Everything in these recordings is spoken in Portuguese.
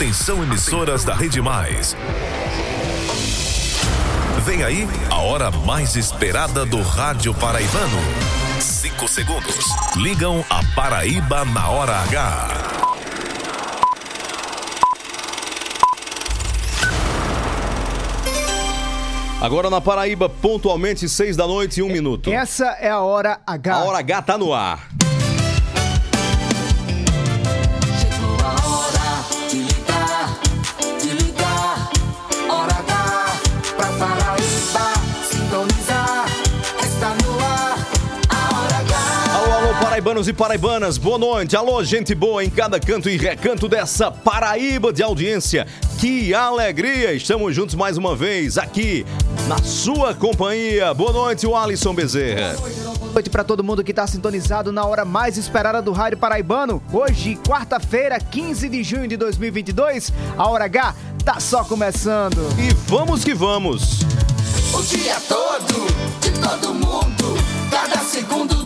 Atenção emissoras da Rede Mais. Vem aí a hora mais esperada do rádio paraibano. Cinco segundos. Ligam a Paraíba na hora H. Agora na Paraíba, pontualmente, seis da noite e um minuto. Essa é a hora H. A hora H tá no ar. Paraibanos e paraibanas, boa noite. Alô, gente boa em cada canto e recanto dessa Paraíba de audiência. Que alegria! Estamos juntos mais uma vez aqui na sua companhia. Boa noite, o Alisson Bezerra. Boa noite pra todo mundo que tá sintonizado na hora mais esperada do Rádio Paraibano. Hoje, quarta-feira, 15 de junho de 2022, a hora H tá só começando. E vamos que vamos. O dia todo, de todo mundo. Cada segundo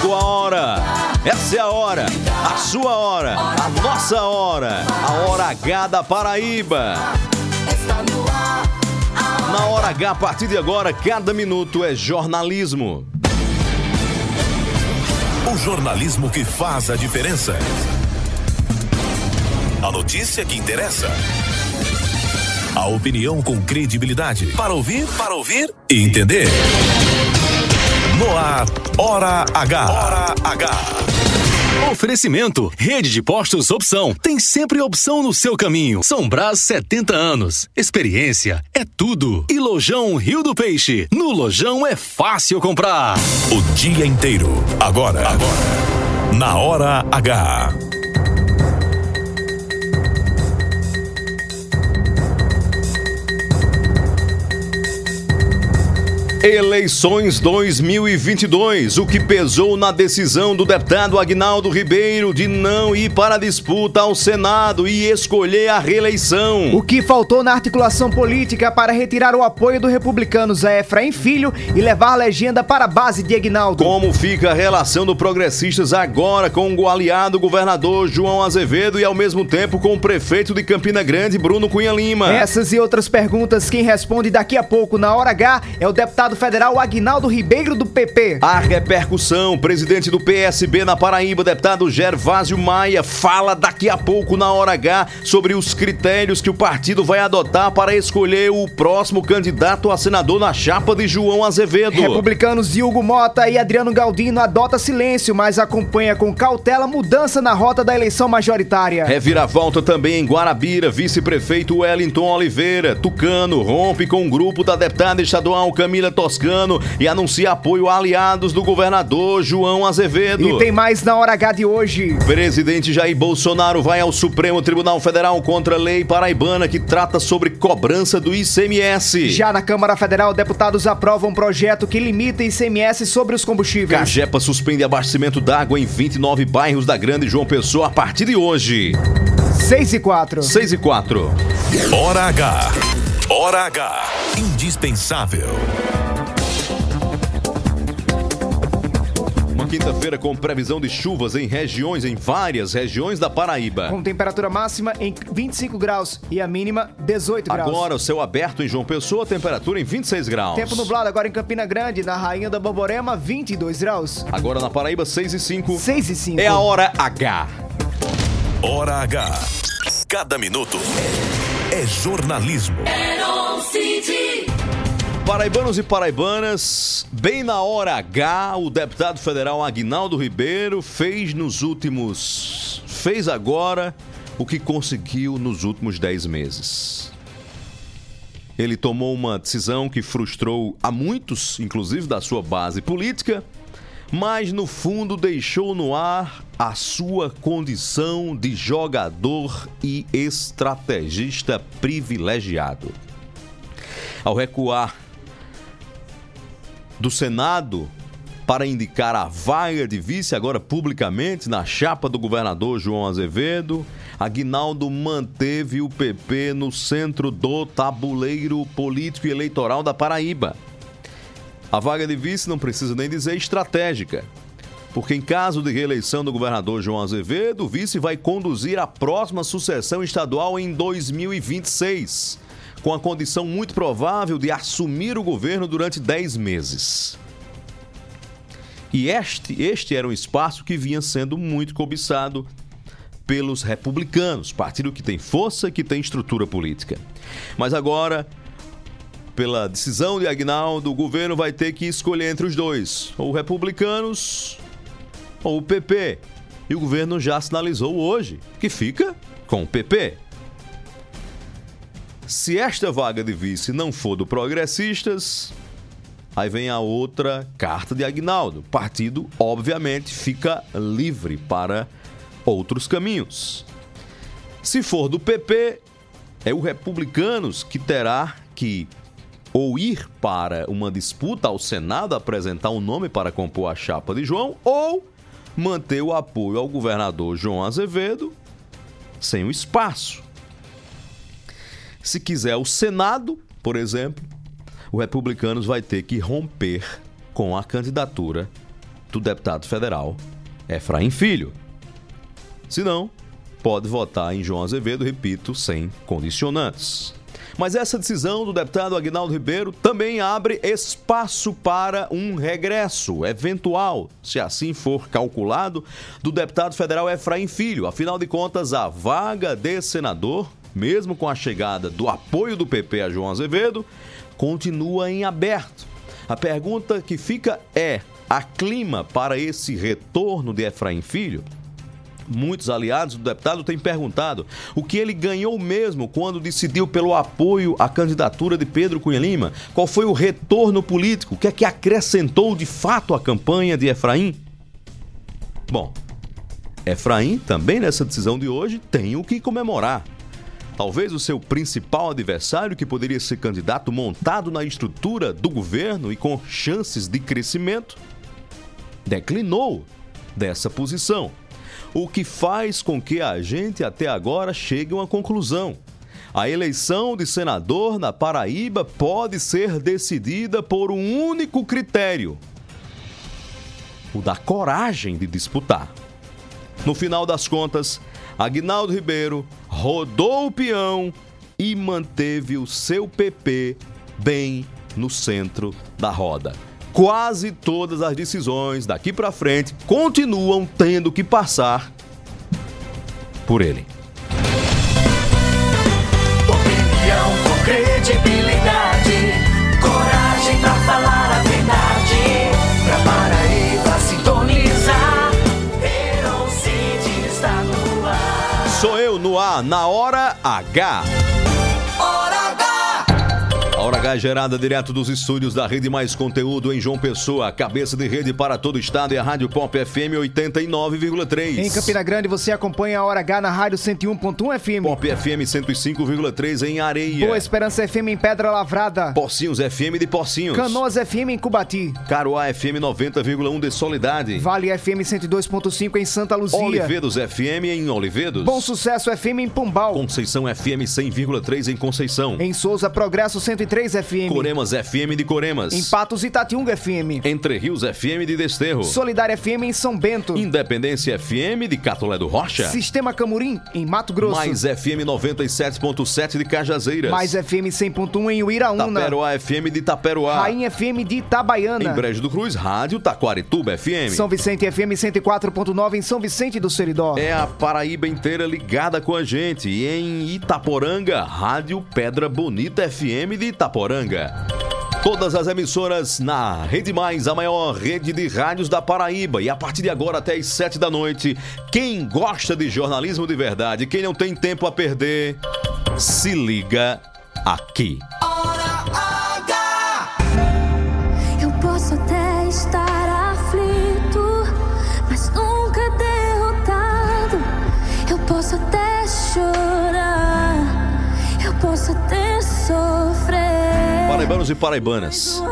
Chegou a hora. Essa é a hora. A sua hora. A nossa hora. A hora H da Paraíba. Na hora H, a partir de agora, cada minuto é jornalismo. O jornalismo que faz a diferença. A notícia que interessa. A opinião com credibilidade. Para ouvir, para ouvir e entender. No ar, Hora H. Hora H. Oferecimento, rede de postos opção. Tem sempre opção no seu caminho. São Brás 70 anos. Experiência é tudo. E Lojão Rio do Peixe. No Lojão é fácil comprar. O dia inteiro. Agora. Agora. Na Hora H. Eleições 2022. O que pesou na decisão do deputado Agnaldo Ribeiro de não ir para a disputa ao Senado e escolher a reeleição. O que faltou na articulação política para retirar o apoio do republicano Zé Efraim Filho e levar a legenda para a base de Agnaldo? Como fica a relação do Progressistas agora com o aliado governador João Azevedo e ao mesmo tempo com o prefeito de Campina Grande, Bruno Cunha Lima? Essas e outras perguntas, quem responde daqui a pouco na hora H é o deputado federal Agnaldo Ribeiro do PP. A repercussão, presidente do PSB na Paraíba, deputado Gervásio Maia, fala daqui a pouco na hora H sobre os critérios que o partido vai adotar para escolher o próximo candidato a senador na chapa de João Azevedo. Republicanos Hugo Mota e Adriano Galdino adota silêncio, mas acompanha com cautela mudança na rota da eleição majoritária. Reviravolta também em Guarabira, vice-prefeito Wellington Oliveira, Tucano, rompe com o grupo da deputada estadual Camila Toscano e anuncia apoio a aliados do governador João Azevedo. E tem mais na hora H de hoje. Presidente Jair Bolsonaro vai ao Supremo Tribunal Federal contra a lei paraibana que trata sobre cobrança do ICMS. Já na Câmara Federal, deputados aprovam um projeto que limita ICMS sobre os combustíveis. Cagepa suspende abastecimento d'água em 29 bairros da Grande João Pessoa a partir de hoje. 6 e 4. 6 e 4. Hora H. Hora H. Indispensável. Quinta-feira com previsão de chuvas em regiões, em várias regiões da Paraíba. Com temperatura máxima em 25 graus e a mínima 18 graus. Agora o céu aberto em João Pessoa, temperatura em 26 graus. Tempo nublado agora em Campina Grande, na Rainha da Borborema, 22 graus. Agora na Paraíba, 6 e 5. 6 e 5. É a hora H. Hora H. Cada minuto é jornalismo. City. Paraibanos e paraibanas, bem na hora H, o deputado federal Agnaldo Ribeiro fez nos últimos. fez agora o que conseguiu nos últimos 10 meses. Ele tomou uma decisão que frustrou a muitos, inclusive da sua base política, mas no fundo deixou no ar a sua condição de jogador e estrategista privilegiado. Ao recuar do Senado para indicar a vaga de vice, agora publicamente, na chapa do governador João Azevedo, Aguinaldo manteve o PP no centro do tabuleiro político e eleitoral da Paraíba. A vaga de vice não precisa nem dizer estratégica, porque em caso de reeleição do governador João Azevedo, o vice vai conduzir a próxima sucessão estadual em 2026, com a condição muito provável de assumir o governo durante 10 meses. E este, este era um espaço que vinha sendo muito cobiçado pelos republicanos, partido que tem força, que tem estrutura política. Mas agora, pela decisão de Agnaldo, o governo vai ter que escolher entre os dois, ou republicanos ou o PP. E o governo já sinalizou hoje que fica com o PP. Se esta vaga de vice não for do Progressistas, aí vem a outra carta de Agnaldo. Partido, obviamente, fica livre para outros caminhos. Se for do PP, é o Republicanos que terá que ou ir para uma disputa ao Senado apresentar um nome para compor a chapa de João, ou manter o apoio ao governador João Azevedo sem o espaço. Se quiser o Senado, por exemplo, o Republicanos vai ter que romper com a candidatura do deputado federal Efraim Filho. Se não, pode votar em João Azevedo, repito, sem condicionantes. Mas essa decisão do deputado Agnaldo Ribeiro também abre espaço para um regresso eventual, se assim for calculado, do deputado federal Efraim Filho. Afinal de contas, a vaga de senador, mesmo com a chegada do apoio do PP a João Azevedo, continua em aberto. A pergunta que fica é: há clima para esse retorno de Efraim Filho? Muitos aliados do deputado têm perguntado o que ele ganhou mesmo quando decidiu pelo apoio à candidatura de Pedro Cunha Lima. Qual foi o retorno político? O que é que acrescentou de fato à campanha de Efraim? Bom, Efraim também nessa decisão de hoje tem o que comemorar. Talvez o seu principal adversário, que poderia ser candidato montado na estrutura do governo e com chances de crescimento, declinou dessa posição o que faz com que a gente até agora chegue a uma conclusão. A eleição de senador na Paraíba pode ser decidida por um único critério: o da coragem de disputar. No final das contas, Agnaldo Ribeiro rodou o peão e manteve o seu PP bem no centro da roda quase todas as decisões daqui para frente continuam tendo que passar por ele. Opinião com credibilidade, na hora H. Hora H! A Hora H é gerada direto dos estúdios da Rede Mais Conteúdo em João Pessoa, cabeça de rede para todo o estado é a Rádio Pop FM 89,3. Em Campina Grande você acompanha a Hora H na rádio 101.1 FM. Pop FM 105,3 em Areia. Boa Esperança FM em Pedra Lavrada. Pocinhos FM de Pocinhos. Canoas FM em Cubati. Caruá FM 90,1 de Solidade. Vale FM 102.5 em Santa Luzia. Olivedos FM em Olivedos. Bom Sucesso FM em Pombal. Conceição FM 100,3 em Conceição. Em Souza Progresso 103 FM. Coremas FM de Coremas. Em Patos Itatiunga FM. Entre Rios FM de Desterro. Solidária FM em São Bento. Independência FM de Catolé do Rocha. Sistema Camurim em Mato Grosso. Mais FM 97.7 de Cajazeiras. Mais FM 100.1 em Uiraúna. Taperoá FM de Taperoá. Rainha FM de Itabaiana. Em Brejo do Cruz, Rádio Taquarituba FM. São Vicente FM 104.9 em São Vicente do Seridó. É a Paraíba inteira ligada com a gente. E em Itaporanga, Rádio Pedra Bonita FM de Itaporanga. Todas as emissoras na Rede Mais, a maior rede de rádios da Paraíba. E a partir de agora até as sete da noite, quem gosta de jornalismo de verdade, quem não tem tempo a perder, se liga aqui. paraibanos e paraibanas.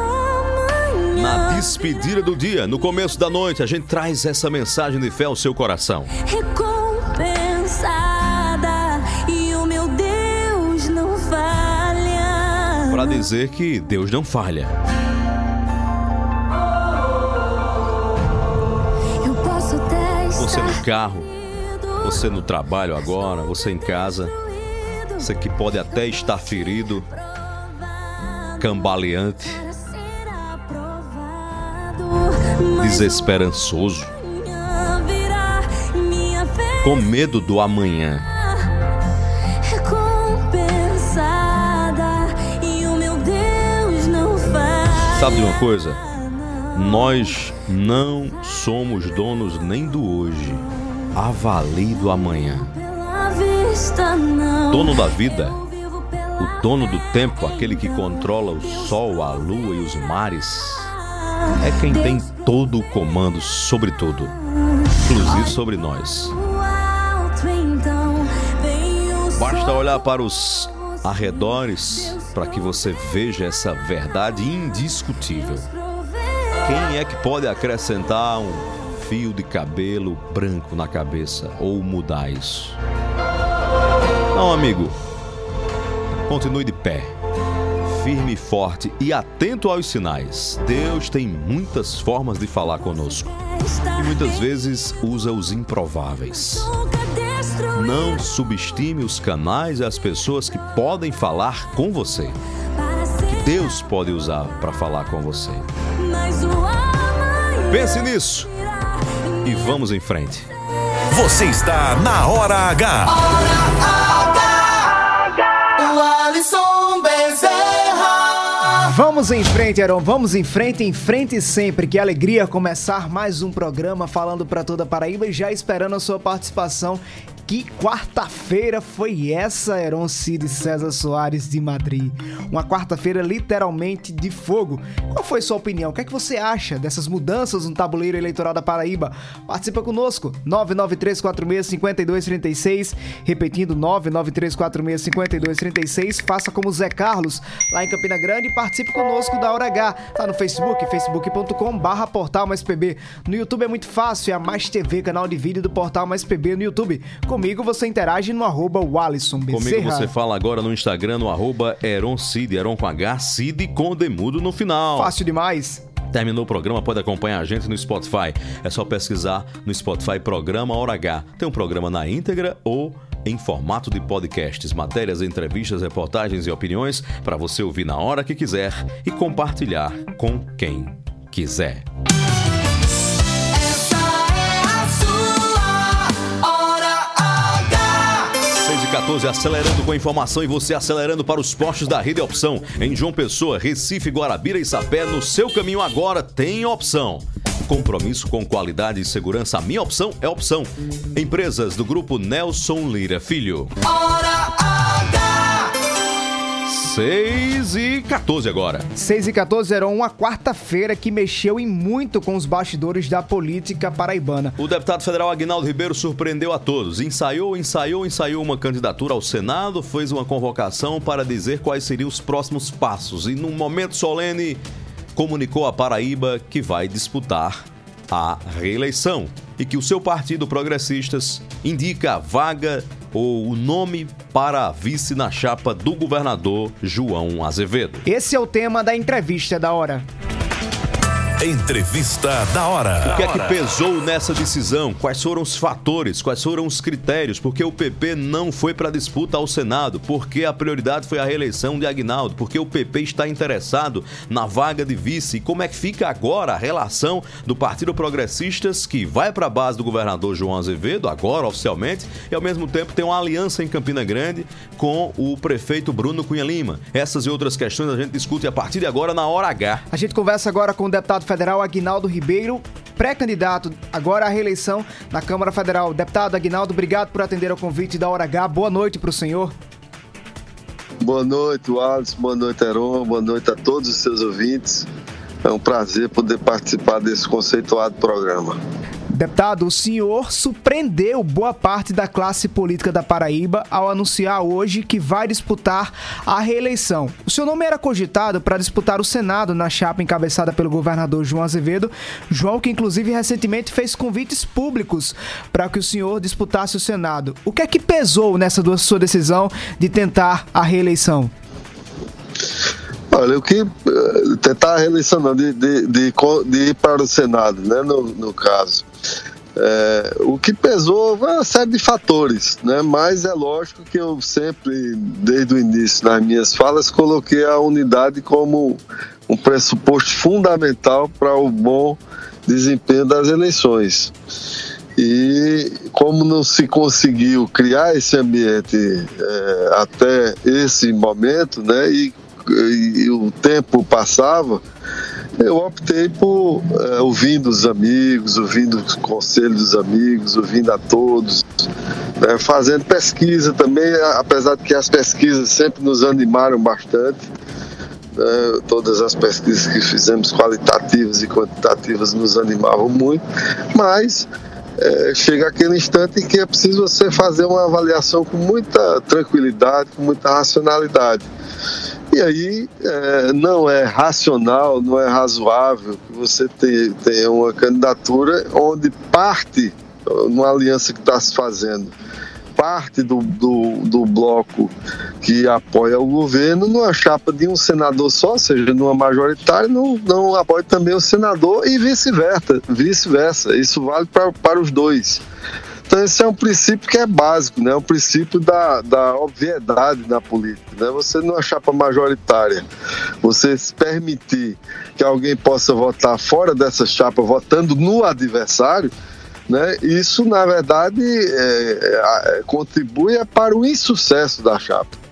Na despedida do dia, no começo da noite, a gente traz essa mensagem de fé ao seu coração. Recompensada e o meu Deus não falha. Para dizer que Deus não falha. Você no carro, você no trabalho agora, você em casa, você que pode até estar ferido cambaleante, desesperançoso, com medo do amanhã. Recompensada e o meu Deus não faz. Sabe de uma coisa? Nós não somos donos nem do hoje. Avalie do amanhã. Dono da vida, o dono do tempo, aquele que controla o sol, a lua e os mares, é quem tem todo o comando sobre tudo, inclusive sobre nós. Basta olhar para os arredores para que você veja essa verdade indiscutível. Quem é que pode acrescentar um fio de cabelo branco na cabeça ou mudar isso? Não, amigo. Continue de pé, firme e forte e atento aos sinais. Deus tem muitas formas de falar conosco e muitas vezes usa os improváveis. Não subestime os canais e as pessoas que podem falar com você. ser Deus pode usar para falar com você. Pense nisso e vamos em frente. Você está na Hora H. O Vamos em frente, Aaron. Vamos em frente, em frente sempre. Que alegria começar mais um programa falando para toda Paraíba e já esperando a sua participação. Que quarta-feira foi essa, Aaron Cid César Soares de Madrid? Uma quarta-feira literalmente de fogo. Qual foi sua opinião? O que é que você acha dessas mudanças no tabuleiro eleitoral da Paraíba? Participa conosco, 993465236, repetindo 993465236. Faça como Zé Carlos, lá em Campina Grande, e participe conosco da Hora H. Tá no Facebook, facebook.com barra Portal Mais PB. No YouTube é muito fácil, é a Mais TV, canal de vídeo do Portal Mais PB no YouTube. Comigo você interage no arroba Walisson Comigo você fala agora no Instagram, no arroba Eron Cid, Eron com H, Cid com demudo no final. Fácil demais. Terminou o programa, pode acompanhar a gente no Spotify. É só pesquisar no Spotify Programa Hora H. Tem um programa na íntegra ou em formato de podcasts, matérias, entrevistas, reportagens e opiniões para você ouvir na hora que quiser e compartilhar com quem quiser. 14 acelerando com informação e você acelerando para os postos da Rede Opção. Em João Pessoa, Recife, Guarabira e Sapé, no seu caminho agora tem opção. Compromisso com qualidade e segurança, a minha opção é opção. Empresas do grupo Nelson Lira Filho. Hora. 6 e 14 agora. 6 e 14 era uma quarta-feira que mexeu em muito com os bastidores da política paraibana. O deputado federal Aguinaldo Ribeiro surpreendeu a todos. Ensaiou, ensaiou, ensaiou uma candidatura ao Senado, fez uma convocação para dizer quais seriam os próximos passos e, num momento solene, comunicou à Paraíba que vai disputar a reeleição e que o seu partido Progressistas indica a vaga ou o nome para a vice na chapa do governador João Azevedo. Esse é o tema da entrevista da hora. Entrevista da Hora. O que é que pesou nessa decisão? Quais foram os fatores? Quais foram os critérios? Porque o PP não foi para a disputa ao Senado? Porque a prioridade foi a reeleição de Agnaldo? Porque o PP está interessado na vaga de vice? E como é que fica agora a relação do Partido Progressistas, que vai para a base do governador João Azevedo, agora oficialmente, e ao mesmo tempo tem uma aliança em Campina Grande com o prefeito Bruno Cunha Lima? Essas e outras questões a gente discute a partir de agora na Hora H. A gente conversa agora com o deputado federal Aguinaldo Ribeiro, pré-candidato agora à reeleição na Câmara Federal. Deputado Aguinaldo, obrigado por atender ao convite da Hora H. Boa noite para o senhor. Boa noite, Alisson. Boa noite, Heron. Boa noite a todos os seus ouvintes. É um prazer poder participar desse conceituado programa. Deputado, o senhor surpreendeu boa parte da classe política da Paraíba ao anunciar hoje que vai disputar a reeleição. O seu nome era cogitado para disputar o Senado na chapa encabeçada pelo governador João Azevedo. João, que inclusive recentemente fez convites públicos para que o senhor disputasse o Senado. O que é que pesou nessa sua decisão de tentar a reeleição? Olha, o que eh, tentar a reeleição não, de, de, de, de ir para o Senado, né, no, no caso. É, o que pesou foi uma série de fatores, né? mas é lógico que eu sempre, desde o início nas minhas falas, coloquei a unidade como um pressuposto fundamental para o bom desempenho das eleições. E como não se conseguiu criar esse ambiente é, até esse momento, né, e, e, o tempo passava, eu optei por é, ouvindo os amigos, ouvindo os conselhos dos amigos, ouvindo a todos, né, fazendo pesquisa também, apesar de que as pesquisas sempre nos animaram bastante. Né, todas as pesquisas que fizemos, qualitativas e quantitativas, nos animavam muito, mas é, chega aquele instante em que é preciso você fazer uma avaliação com muita tranquilidade, com muita racionalidade. E aí é, não é racional, não é razoável que você tenha uma candidatura onde parte, numa aliança que está se fazendo, parte do, do, do, bloco que apoia o governo numa chapa de um senador só, ou seja, numa majoritária, não, não apoia também o senador e vice-versa. Vice-versa. Isso vale para os dois. Então esse é um princípio que é básico, né? É um princípio da, da obviedade na política. Né? Você numa chapa majoritária, você se permitir que alguém possa votar fora dessa chapa, votando no adversário, né? Isso, na verdade, é, é, contribui para o insucesso da chapa.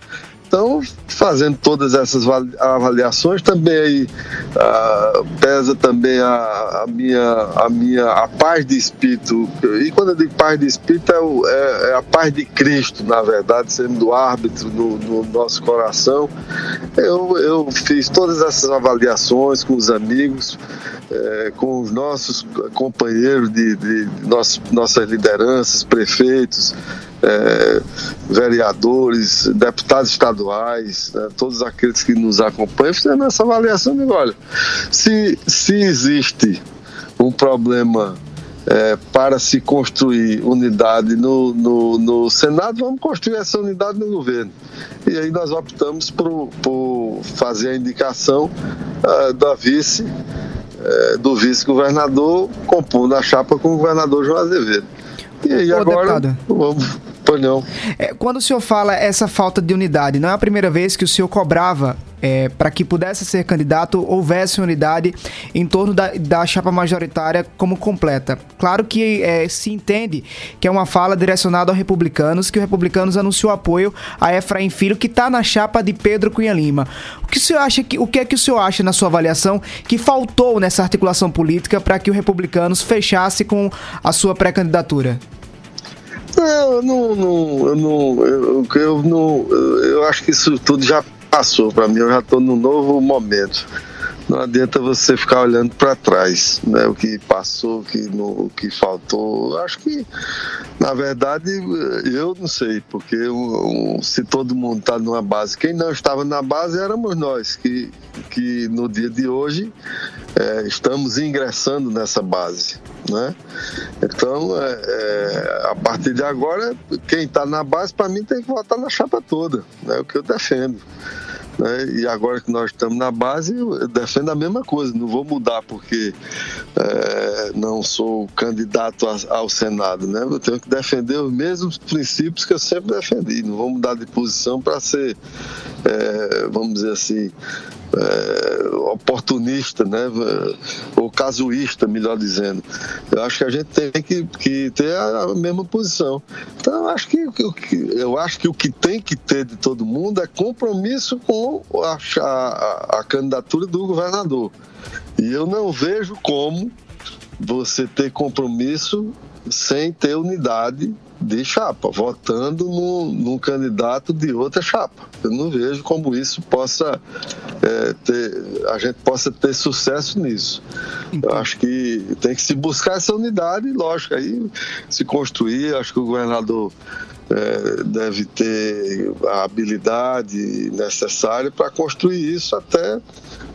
Então, fazendo todas essas avaliações, também uh, pesa também a, a, minha, a minha a paz de espírito. E quando eu digo paz de espírito, é, o, é, é a paz de Cristo, na verdade, sendo árbitro no, no, nosso coração. Eu, eu fiz todas essas avaliações com os amigos, é, com os nossos companheiros de, de, de nossas lideranças, prefeitos, é, vereadores, deputados estaduais, né, todos aqueles que nos acompanham, fizemos essa avaliação de, olha, se, se existe um problema é, para se construir unidade no, no, no, Senado, vamos construir essa unidade no governo. E aí nós optamos por, por fazer a indicação uh, da vice, uh, do vice-governador, compondo a chapa com o governador João Azevedo. E aí Ô, agora deputado. vamos não. É, quando o senhor fala essa falta de unidade, não é a primeira vez que o senhor cobrava é, para que pudesse ser candidato, houvesse unidade em torno da, da chapa majoritária como completa. Claro que é, se entende que é uma fala direcionada aos republicanos, que os republicanos anunciou apoio a Efraim Filho, que está na chapa de Pedro Cunha Lima. O que o senhor acha que, o que é que o senhor acha na sua avaliação que faltou nessa articulação política para que os republicanos fechasse com a sua pré-candidatura? Não, eu não, não, eu não, eu, eu não, eu acho que isso tudo já passou para mim. Eu já estou num novo momento. Não adianta você ficar olhando para trás, né? O que passou, o que, no, o que faltou. Acho que, na verdade, eu não sei, porque se todo mundo está numa base, quem não estava na base éramos nós, que, que no dia de hoje é, estamos ingressando nessa base. Né? Então, é, é, a partir de agora, quem está na base, para mim, tem que votar na chapa toda, né? o que eu defendo. Né? E agora que nós estamos na base, eu defendo a mesma coisa. Não vou mudar porque é, não sou candidato a, ao Senado. Né? Eu tenho que defender os mesmos princípios que eu sempre defendi. Não vou mudar de posição para ser, é, vamos dizer assim, é, oportunista, né? ou casuísta, melhor dizendo. Eu acho que a gente tem que, que ter a mesma posição. Então, eu acho que, eu acho que o que tem que ter de todo mundo é compromisso com a, a, a candidatura do governador. E eu não vejo como você ter compromisso sem ter unidade de chapa, votando no, num candidato de outra chapa. Eu não vejo como isso possa é, ter, a gente possa ter sucesso nisso. Eu acho que tem que se buscar essa unidade, lógico, aí se construir, acho que o governador é, deve ter a habilidade necessária para construir isso até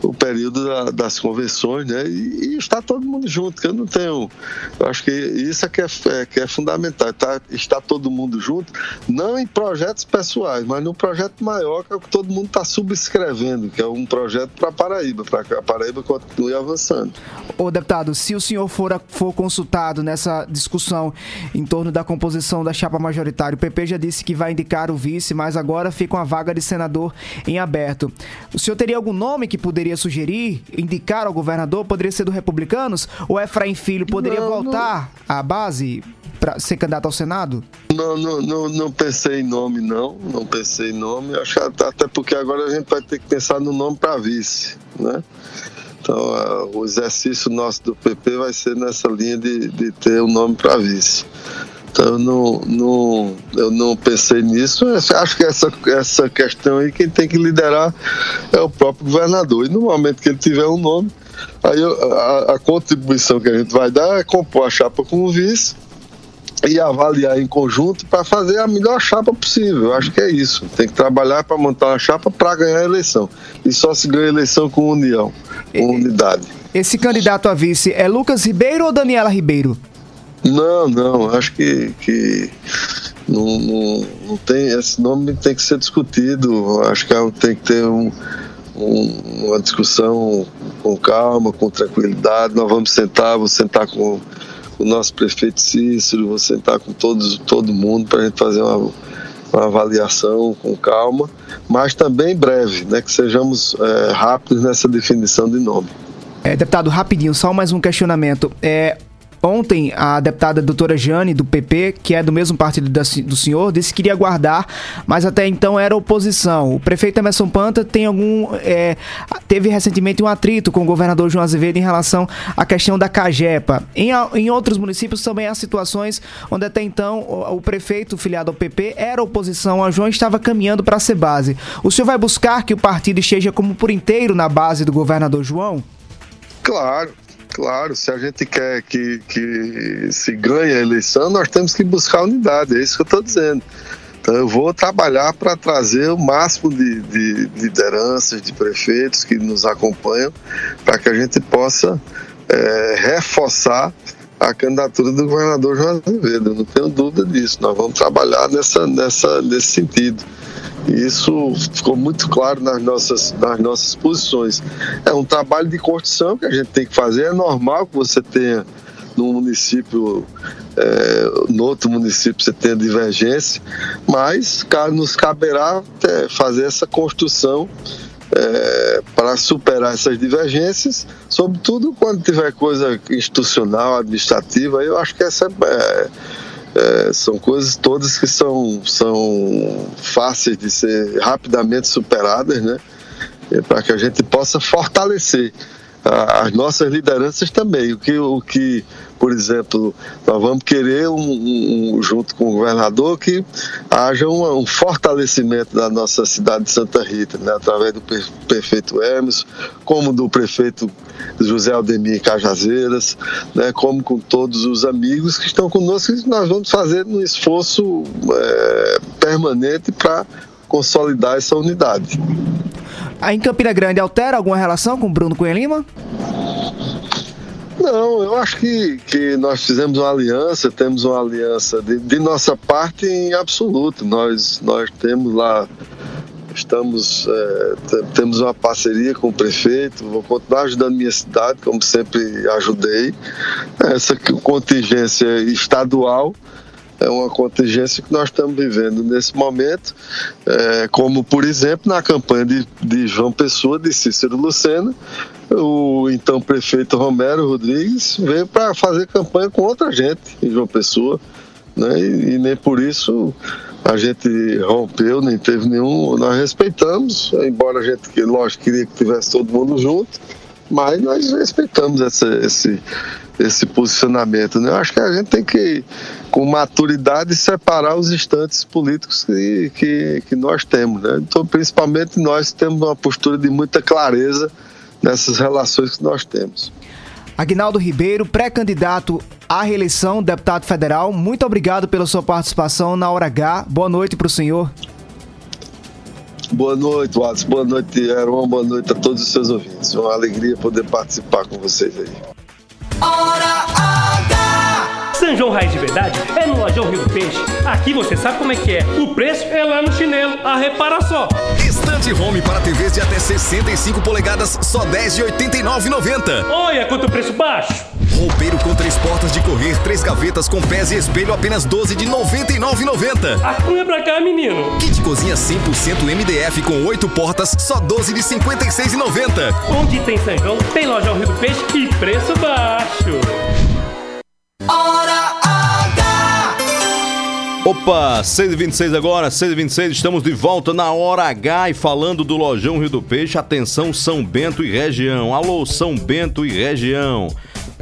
o período da, das convenções, né? E, e, está todo mundo junto, que eu não tenho. Eu acho que isso é que é, é que é fundamental, tá, está todo mundo junto, não em projetos pessoais, mas num projeto maior que é o que todo mundo está subscrevendo, que é um projeto para Paraíba, para que a Paraíba continue avançando. Ô, deputado, se o senhor for, for consultado nessa discussão em torno da composição da chapa majoritária, o PP já disse que vai indicar o vice, mas agora fica uma vaga de senador em aberto. O senhor teria algum nome que poderia sugerir, indicar ao governador? Poderia ser do Republicanos? Ou Efraim Filho poderia não, voltar não... à base para ser candidato ao Senado? Não, não, não, não, pensei em nome, não. Não pensei em nome. Acho até porque agora a gente vai ter que pensar no nome para vice, né? Então, o exercício nosso do PP vai ser nessa linha de, de ter o um nome para vice. Então, eu não, não, eu não pensei nisso. Acho que essa, essa questão aí, quem tem que liderar é o próprio governador. E no momento que ele tiver um nome, aí a, a contribuição que a gente vai dar é compor a chapa com o vice e avaliar em conjunto para fazer a melhor chapa possível. Eu acho que é isso. Tem que trabalhar para montar uma chapa para ganhar a eleição. E só se ganha a eleição com união, com unidade. Esse candidato a vice é Lucas Ribeiro ou Daniela Ribeiro? Não, não, acho que, que não, não, não, tem, esse nome tem que ser discutido, acho que é tem que ter um, um, uma discussão com calma, com tranquilidade, nós vamos sentar, vou sentar com o nosso prefeito Cícero, vou sentar com todos, todo mundo para a gente fazer uma, uma avaliação com calma, mas também breve, né, que sejamos é, rápidos nessa definição de nome. É, deputado, rapidinho, só mais um questionamento. É, Ontem, a deputada doutora Jane, do PP, que é do mesmo partido do senhor, disse que iria guardar, mas até então era oposição. O prefeito Emerson Panta tem algum. É, teve recentemente um atrito com o governador João Azevedo em relação à questão da Cagepa. Em, em outros municípios também há situações onde até então o, o prefeito filiado ao PP era oposição a João e estava caminhando para ser base. O senhor vai buscar que o partido esteja como por inteiro na base do governador João? Claro, Claro, se a gente quer que, que se ganhe a eleição, nós temos que buscar unidade, é isso que eu estou dizendo. Então eu vou trabalhar para trazer o máximo de, de, lideranças, de prefeitos que nos acompanham, para que a gente possa é, reforçar a candidatura do governador João Azevedo. Eu não tenho dúvida disso. Nós vamos trabalhar nessa, nessa, nesse sentido. Isso ficou muito claro nas nossas, nas nossas posições. É um trabalho de construção que a gente tem que fazer. É normal que você tenha num município, é, no outro município você tenha divergência, mas nos caberá é, fazer essa construção é, para superar essas divergências, sobretudo quando tiver coisa institucional, administrativa. Eu acho que essa é, é, são coisas todas que são, são fáceis de ser rapidamente superadas, né? É, para que a gente possa fortalecer as nossas lideranças também. O que, o que por exemplo, nós vamos querer, um, um, junto com o governador, que haja um, um, fortalecimento da nossa cidade de Santa Rita, né, através do prefeito Hermes, como do prefeito José Aldemir Cajazeiras, né, como com todos os amigos que estão conosco, nós vamos fazer um esforço é, permanente para consolidar essa unidade. Aí em Campina Grande altera alguma relação com Bruno Cunha Lima? Não, eu acho que, que nós fizemos uma aliança, temos uma aliança de, de nossa parte em absoluto. Nós, nós temos lá, estamos, é, temos uma parceria com o prefeito, vou continuar ajudando minha cidade, como sempre ajudei. Essa contingência estadual é uma contingência que nós estamos vivendo nesse momento, é, como por exemplo na campanha de, de João Pessoa, de Cícero Lucena, o então prefeito Romero Rodrigues veio para fazer campanha com outra gente em João Pessoa, né? E, e, nem por isso a gente rompeu, nem teve nenhum. Nós respeitamos, embora a gente, lógico, queria que tivesse todo mundo junto, mas nós respeitamos essa, esse, esse posicionamento. Né? Eu acho que a gente tem que, com maturidade, separar os instantes políticos que, que, que nós temos. Né? Então, principalmente nós temos uma postura de muita clareza nessas relações que nós temos. Agnaldo Ribeiro, pré-candidato à reeleição, deputado federal. Muito obrigado pela sua participação na Hora H. Boa noite para o senhor. Boa noite, Watson. Boa noite, Aaron. Boa noite a todos os seus ouvintes. Uma alegria poder participar com vocês aí. Hora H! São João Raiz de Verdade é no Lojão Rio do Peixe. Aqui você sabe como é que é. O preço é lá no chinelo. A repara só. Estante Home para TVs de até 65 polegadas, só 10 de 89,90. Olha quanto preço baixo. Roupeiro com três portas de correr, três gavetas com pés e espelho, apenas 12 de 99,90. Acunha pra cá, menino. Kit cozinha 100% MDF com oito portas, só 12 de 56,90. Onde tem São João, tem Lojão Rio do Peixe e preço baixo. Hora H! Opa, 6h26 agora, 6h26, estamos de volta na Hora H e falando do Lojão Rio do Peixe. Atenção, São Bento e região. Alô, São Bento e região.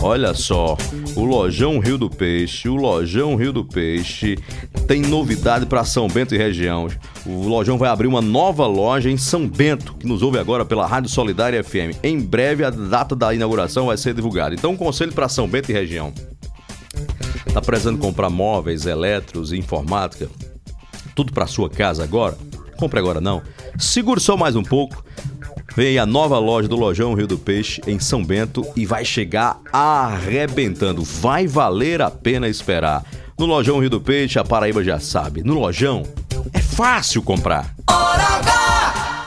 Olha só, o Lojão Rio do Peixe, o Lojão Rio do Peixe tem novidade para São Bento e região. O Lojão vai abrir uma nova loja em São Bento, que nos ouve agora pela Rádio Solidária FM. Em breve a data da inauguração vai ser divulgada. Então, um conselho para São Bento e região. Tá precisando comprar móveis, eletros, informática, tudo para sua casa agora? Compre agora não. Segure só mais um pouco. Vem aí a nova loja do Lojão Rio do Peixe em São Bento e vai chegar arrebentando. Vai valer a pena esperar. No Lojão Rio do Peixe, a Paraíba já sabe. No Lojão é fácil comprar. Hora H!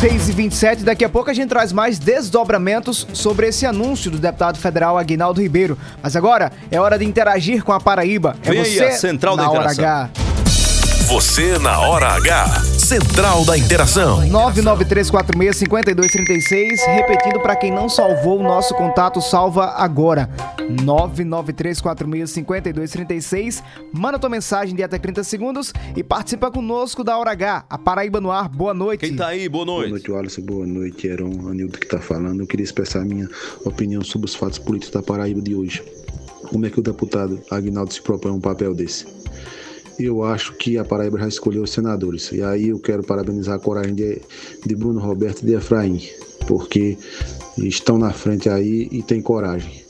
6 e 27 daqui a pouco a gente traz mais desdobramentos sobre esse anúncio do deputado federal Aguinaldo Ribeiro. Mas agora é hora de interagir com a Paraíba. É Vem aí você a central da na hora interação. H. Você na hora H. Central da Interação. 993465236, repetindo para quem não salvou o nosso contato, salva agora. 993465236, manda tua mensagem de até 30 segundos e participa conosco da Hora H, a Paraíba no ar. Boa noite. Quem tá aí? Boa Boa noite. noite, Wallace. Boa noite, Heron. Anildo que tá falando. Eu queria expressar a minha opinião sobre os fatos políticos da Paraíba de hoje. Como é que o deputado Agnaldo se propõe um papel desse? Eu acho que a Paraíba já escolheu os senadores. E aí eu quero parabenizar a coragem de, de Bruno Roberto e de Efraim, porque estão na frente aí e têm coragem.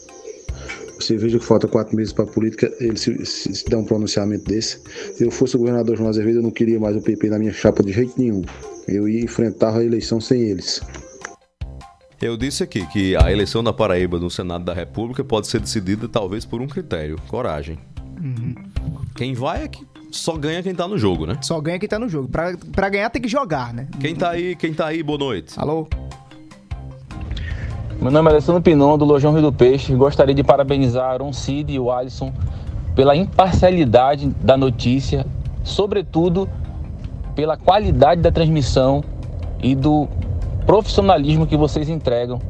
Você veja que falta quatro meses para a política, ele se, se, se dá um pronunciamento desse. Se eu fosse o governador João Azevedo, eu não queria mais o PP na minha chapa de jeito nenhum. Eu ia enfrentar a eleição sem eles. Eu disse aqui que a eleição da Paraíba no Senado da República pode ser decidida talvez por um critério: coragem. Quem vai é que só ganha quem tá no jogo, né? Só ganha quem tá no jogo. Pra, pra ganhar tem que jogar, né? Quem tá aí, quem tá aí, boa noite. Alô? Meu nome é Alessandro Pinon, do Lojão Rio do Peixe. Gostaria de parabenizar Aaron Cid e o Alisson pela imparcialidade da notícia, sobretudo pela qualidade da transmissão e do profissionalismo que vocês entregam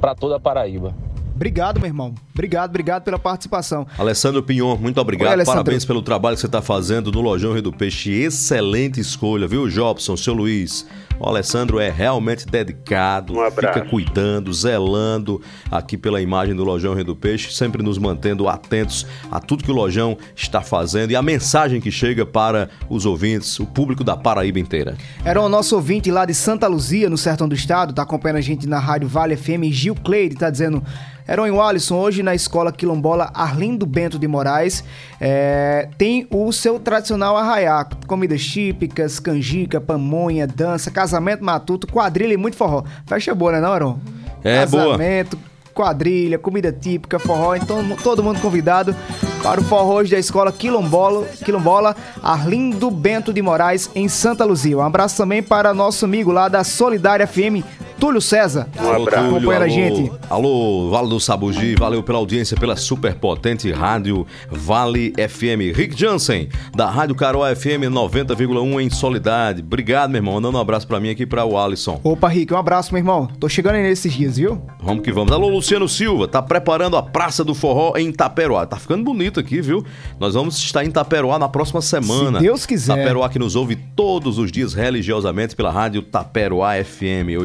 para toda a Paraíba. Obrigado, meu irmão. Obrigado, obrigado pela participação. Alessandro Pinhon, muito obrigado. Oi. Parabéns pelo trabalho que você está fazendo no Lojão Rio do Peixe. Excelente escolha, viu, Jobson, seu Luiz? O Alessandro é realmente dedicado, Um fica cuidando, zelando aqui pela imagem do Lojão Rio do Peixe, sempre nos mantendo atentos a tudo que o Lojão está fazendo e a mensagem que chega para os ouvintes, o público da Paraíba inteira. Era o nosso ouvinte lá de Santa Luzia, no sertão do estado, tá acompanhando a gente na Rádio Vale FM, Gil Cleide, tá dizendo... Heron e Walisson, hoje na escola quilombola Arlindo Bento de Moraes, é, tem o seu tradicional arraiá, comidas típicas, canjica, pamonha, dança, casamento matuto, quadrilha e muito forró. Fecha boa, né não, Heron? É, boa. Casamento, quadrilha, comida típica, forró, então todo mundo convidado para o forró hoje da escola Quilombola, Quilombola Arlindo Bento de Moraes, em Santa Luzia. Um abraço também para nosso amigo lá da Solidária FM, Túlio César. Alô, Túlio, acompanhando a gente. Alô, Vale do Sabugi, valeu pela audiência, pela super potente rádio Vale FM. Rick Jansen, da Rádio Carol FM 90,1 em Solidade. Obrigado, meu irmão. Mandando um abraço pra mim aqui pra o Alisson. Opa, Rick, um abraço, meu irmão. Tô chegando aí nesses dias, viu? Vamos que vamos. Alô, Luciano Silva, tá preparando a Praça do Forró em Itaperoá. Tá ficando bonito aqui, viu? Nós vamos estar em Itaperoá na próxima semana. Se Deus quiser. Taperoá que nos ouve todos os dias religiosamente pela rádio Taperoá FM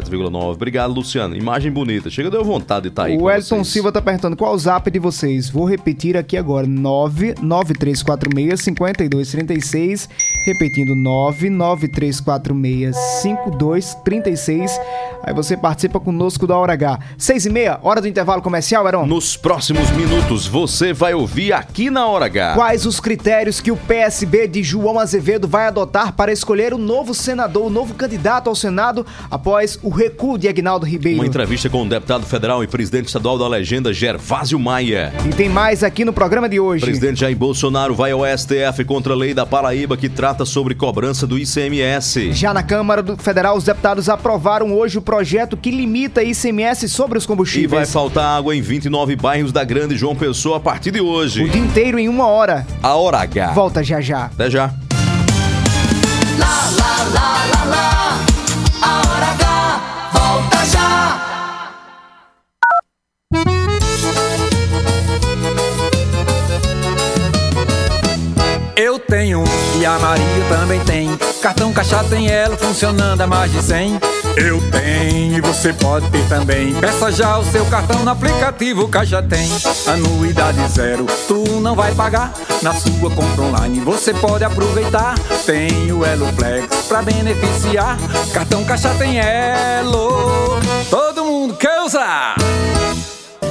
107,9. Obrigado, Luciano. Imagem bonita. Chega, deu vontade de estar aí o Elton vocês. Silva tá perguntando qual o zap de vocês. Vou repetir aqui agora: 99346-5236. Repetindo: 99346-5236. Aí você participa conosco da Hora H. 6 e meia, hora do intervalo comercial, Heron. Nos próximos minutos, você vai ouvir aqui na Hora H. Quais os critérios que o PSB de João Azevedo vai adotar para escolher o novo senador, o novo candidato ao Senado após o recuo de Agnaldo Ribeiro? Uma entrevista com o deputado federal e presidente estadual da legenda, Gervásio Maia. E tem mais aqui no programa de hoje. O presidente Jair Bolsonaro vai ao STF contra a lei da Paraíba que trata sobre cobrança do ICMS. Já na Câmara do Federal, os deputados aprovaram hoje o projeto que limita ICMS sobre os E combustíveis. vai faltar água em 29 bairros da Grande João Pessoa a partir de hoje. O dia inteiro em uma hora. A Hora H. Volta já já. Até já. Lá, lá, lá, Eu tenho e a Maria também tem. Cartão Caixa tem ela funcionando a mais de 100. Eu tenho e você pode ter também. Peça já o seu cartão no aplicativo Caixa Tem. Anuidade zero, tu não vai pagar. Na sua compra online você pode aproveitar. Tem o Elo Flex pra beneficiar. Cartão Caixa tem Elo. Todo mundo quer usar.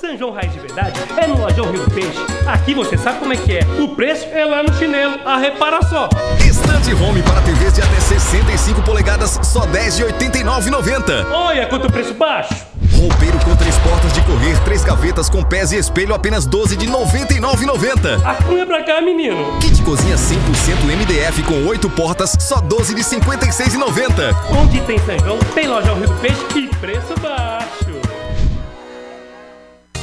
São João Raiz de Verdade é no Lojão Rio do Peixe. Aqui você sabe como é que é. O preço é lá no chinelo. A repara só. Estante Home para TVs de até 65 polegadas, só R$ 10,89,90. Olha quanto preço baixo. Roupeiro com três portas de correr, três gavetas com pés e espelho, apenas R$ 12 de 99,90. Acunha pra cá, menino. Kit cozinha 100% MDF com oito portas, só R$ 12 de 56,90. Onde tem São João, tem Lojão Rio do Peixe e preço baixo.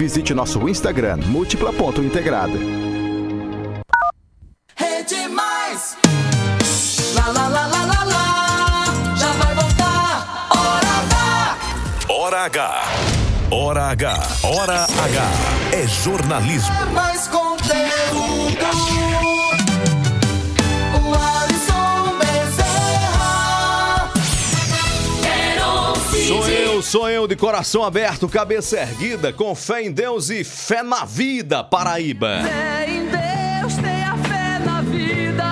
visite nosso Instagram múltipla.integrada. Rede Mais. Lá, lá, lá, lá, lá, lá. Já vai voltar. Hora H. Hora H. Hora H. Hora H. É jornalismo. É mais conteúdo. Sou eu, sou eu de coração aberto, cabeça erguida, com fé em Deus e fé na vida, Paraíba. Fé em Deus, tenha fé na vida.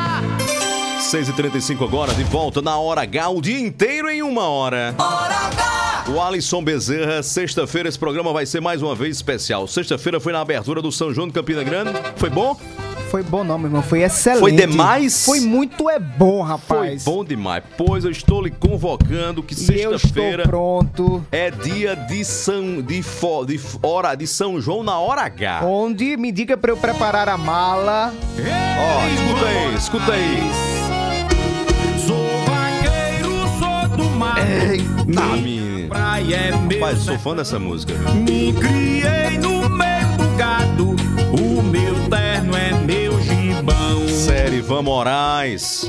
6h35 agora, de volta na Hora H, o dia inteiro em uma hora. Hora H. O Alisson Bezerra, sexta-feira esse programa vai ser mais uma vez especial. Sexta-feira foi na abertura do São João de Campina Grande. Foi bom? Foi bom não, meu irmão. Foi excelente. Foi demais? Foi muito é bom, Foi rapaz. bom demais. Pois eu estou lhe convocando que sexta-feira pronto. é dia de São de, fo, de hora de São João na hora H. Onde me diga pra eu preparar a mala. Ó, escuta aí, escuta aí. Sou vaqueiro, sou do mar. Eita, menino. Praia é meu Rapaz, sou fã dessa música. Me criei no meio é meu gibão. Série Ivan Moraes.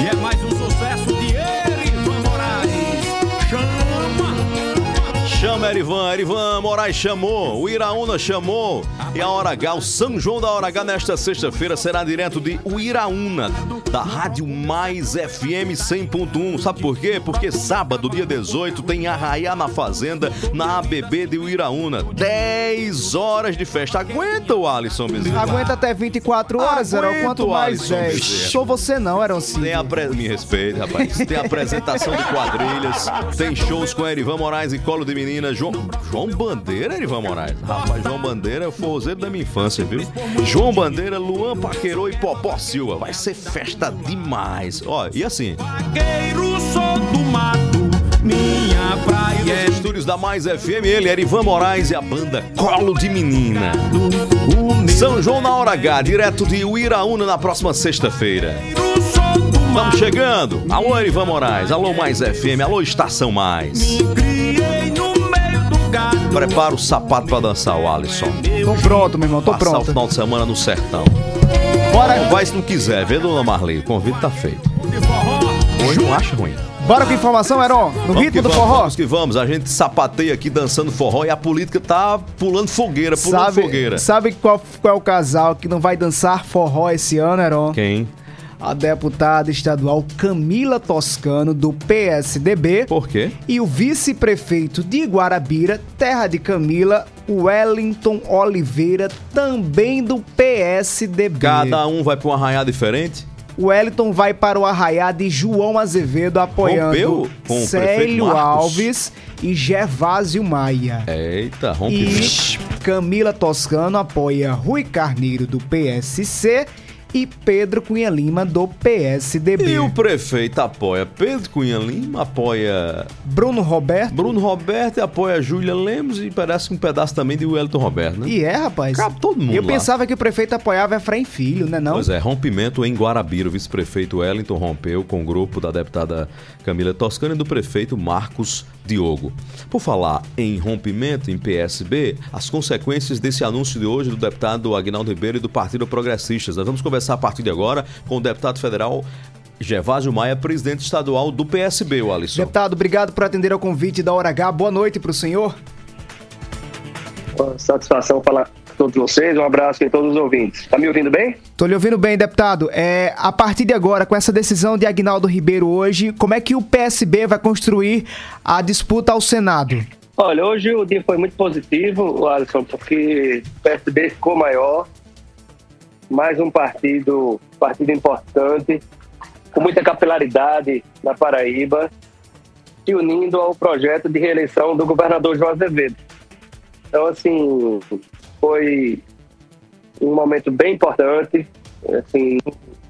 E é mais um sucesso de Erivan Moraes. Chama! Chama Erivan, Erivan Moraes chamou, o Iraúna chamou. E a Hora H, o São João da Hora H nesta sexta-feira será direto de Uiraúna, da Rádio Mais FM 100.1. Sabe por quê? Porque sábado, dia 18, tem Arraiá na Fazenda, na ABB de Uiraúna. 10 horas de festa. Aguenta o Alisson Bezerra. Aguenta até 24 horas. Aguento, Quanto mais Alisson 10. Bezerra. Sou você não, Erol Cid. Tem a pre... Me respeite, rapaz. Tem a apresentação de quadrilhas, tem shows com Erivan Moraes e Colo de Menina. João, João Bandeira, Erivan Moraes. Rapaz, João Bandeira é o forrozeiro da minha infância, viu? João Bandeira, Luan Paquerô e Popó Silva. Vai ser festa demais. Ó, e assim, Vaqueiro, sou do mato. Minha praia é nos estúdios da Mais FM, ele, Erivan Moraes e a banda Colo de Menina. São João na Hora H, direto de Uiraúna na próxima sexta-feira. Estamos chegando. Alô, Erivan Moraes. Alô, Mais FM. Alô, Estação Mais. criei no. Prepara o sapato pra dançar, o Alisson. Tô pronto, meu irmão. Tô Passar o pronto. final de semana no sertão. Bora, Vai se não quiser, vê, dona Marley. O convite tá feito. Hoje não acha ruim. bora com informação, Erol. No Vamos ritmo que do vamos, forró. Vamos que vamos. A gente sapateia aqui dançando forró e a política tá pulando fogueira, pulando Sabe, fogueira. sabe qual, qual é o casal que não vai dançar forró esse ano, Erol? Quem? A deputada estadual Camila Toscano, do PSDB. Por quê? E o vice-prefeito de Guarabira, terra de Camila, Wellington Oliveira, também do PSDB. Cada um vai pra um arraial diferente? O Wellington vai para o arraiá de João Azevedo, apoiando Célio? Alves e Gervásio Maia. Eita, rompe. E Camila Toscano apoia Rui Carneiro, do PSC, e Pedro Cunha Lima, do PSDB. E o prefeito apoia Pedro Cunha Lima, apoia Bruno Roberto. Bruno Roberto e apoia Júlia Lemos e parece um pedaço também de Wellington Roberto, né? E é, rapaz. Cabe todo mundo Eu lá. pensava que o prefeito apoiava Efraim Filho, né não? Pois é, rompimento em Guarabira. O vice-prefeito Wellington rompeu com o grupo da deputada Camila Toscana e do prefeito Marcos Diogo. Por falar em rompimento em PSB, as consequências desse anúncio de hoje do deputado Agnaldo Ribeiro e do Partido Progressistas. Nós vamos conversar a partir de agora com o deputado federal Gervásio Maia, presidente estadual do PSB, o Alisson. Deputado, obrigado por atender ao convite da Hora H. Boa noite para o senhor. Satisfação falar todos vocês. Um abraço em todos os ouvintes. Tá me ouvindo bem? Tô lhe ouvindo bem, deputado. É, a partir de agora, com essa decisão de Agnaldo Ribeiro hoje, como é que o PSB vai construir a disputa ao Senado? Olha, hoje o dia foi muito positivo, Alisson, porque o PSB ficou maior, mais um partido, partido importante, com muita capilaridade na Paraíba, se unindo ao projeto de reeleição do governador João Azevedo. Então, assim, foi um momento bem importante, assim,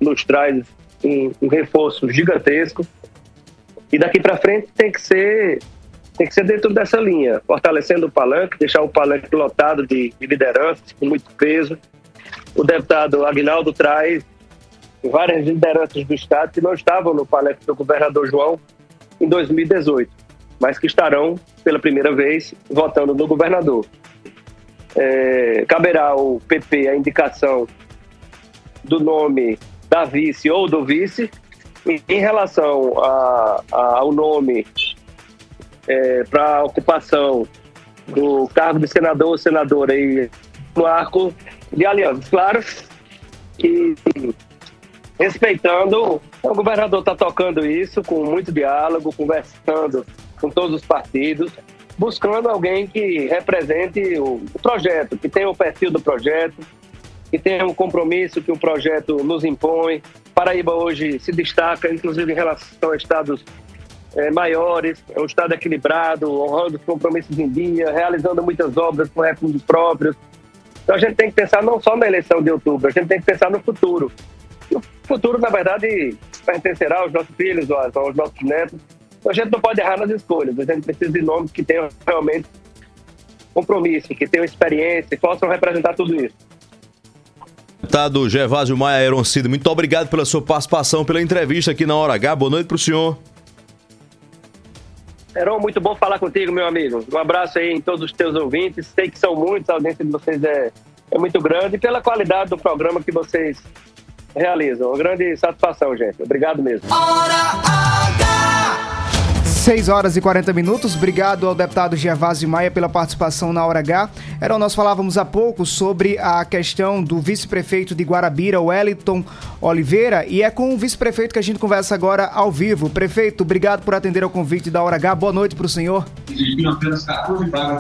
nos traz um, um reforço gigantesco. E daqui para frente tem que ser tem que ser dentro dessa linha, fortalecendo o palanque, deixar o palanque lotado de, de lideranças com muito peso. O deputado Agnaldo traz várias lideranças do Estado que não estavam no palanque do governador João em 2018, mas que estarão pela primeira vez votando no governador. É, caberá ao PP a indicação do nome da vice ou do vice. Em, relação a- a- ao nome é, para ocupação do cargo de senador ou senadora aí no arco de aliança. Claro que respeitando, o governador está tocando isso com muito diálogo, conversando com todos os partidos, buscando alguém que represente o, o projeto, que tenha o perfil do projeto, que tenha um compromisso que o projeto nos impõe. Paraíba hoje se destaca, inclusive em relação a estados eh, maiores, é um estado equilibrado, honrando os compromissos em dia, realizando muitas obras com recursos próprios. Então a gente tem que pensar não só na eleição de outubro, a gente tem que pensar no futuro. E o futuro, na verdade, pertencerá aos nossos filhos, aos nossos netos. Então a gente não pode errar nas escolhas. A gente precisa de nomes que tenham realmente compromisso, que tenham experiência e possam representar tudo isso. Deputado Gervásio Maia Aeroncida, muito obrigado pela sua participação, pela entrevista aqui na Hora H. Boa noite para o senhor. Heron, muito bom falar contigo, meu amigo. Um abraço aí em todos os teus ouvintes. Sei que são muitos, a audiência de vocês é, é muito grande e pela qualidade do programa que vocês realizam. Uma grande satisfação, gente. Obrigado mesmo. 6 horas e 40 minutos. Obrigado ao deputado Gervásio Maia pela participação na Hora H. Era, nós falávamos há pouco sobre a questão do vice-prefeito de Guarabira, Wellington Oliveira, e é com o vice-prefeito que a gente conversa agora ao vivo. Prefeito, obrigado por atender ao convite da Hora H. Boa noite para o senhor.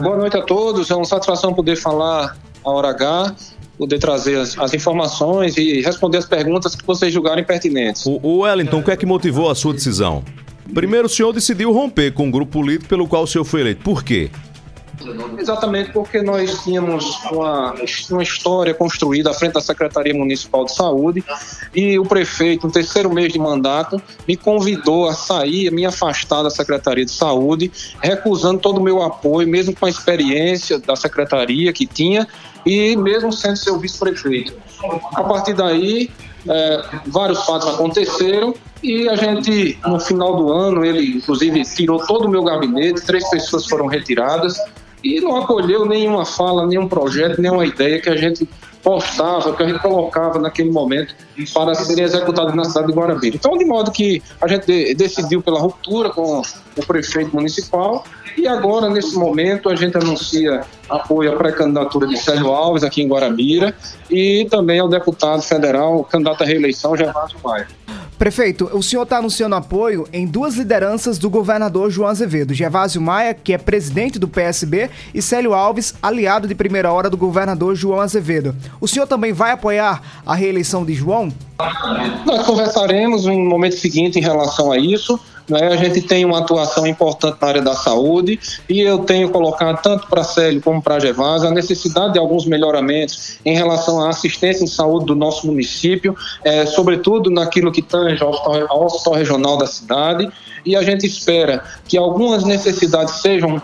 Boa noite a todos. É uma satisfação poder falar a Hora H poder trazer as, as, informações e responder as perguntas que vocês julgarem pertinentes. O, o Wellington, o que é que motivou a sua decisão? Primeiro, o senhor decidiu romper com o grupo político pelo qual o senhor foi eleito. Por quê? Exatamente porque nós tínhamos uma, uma história construída à frente da Secretaria Municipal de Saúde e o prefeito, no terceiro mês de mandato, me convidou a sair, a me afastar da Secretaria de Saúde, recusando todo o meu apoio, mesmo com a experiência da Secretaria que tinha e mesmo sendo seu vice-prefeito. A partir daí, é, vários fatos aconteceram e a gente, no final do ano, ele inclusive tirou todo o meu gabinete, três pessoas foram retiradas e não acolheu nenhuma fala, nenhum projeto, nenhuma ideia que a gente postava, que a gente colocava naquele momento para serem executados na cidade de Guarabira. Então, de modo que a gente decidiu pela ruptura com o prefeito municipal e agora, nesse momento, a gente anuncia apoio à pré-candidatura de Sérgio Alves aqui em Guarabira e também ao deputado federal, candidato à reeleição, Gervásio Maia. Prefeito, o senhor está anunciando apoio em duas lideranças do governador João Azevedo, Gervásio Maia, que é presidente do PSB, e Célio Alves, aliado de primeira hora do governador João Azevedo. O senhor também vai apoiar a reeleição de João? Nós conversaremos no momento seguinte em relação a isso. Né? A gente tem uma atuação importante na área da saúde e eu tenho colocado tanto para Célio como para Gervásio a necessidade de alguns melhoramentos em relação à assistência em saúde do nosso município, é, sobretudo naquilo que tange ao hospital, regional da cidade e a gente espera que algumas necessidades sejam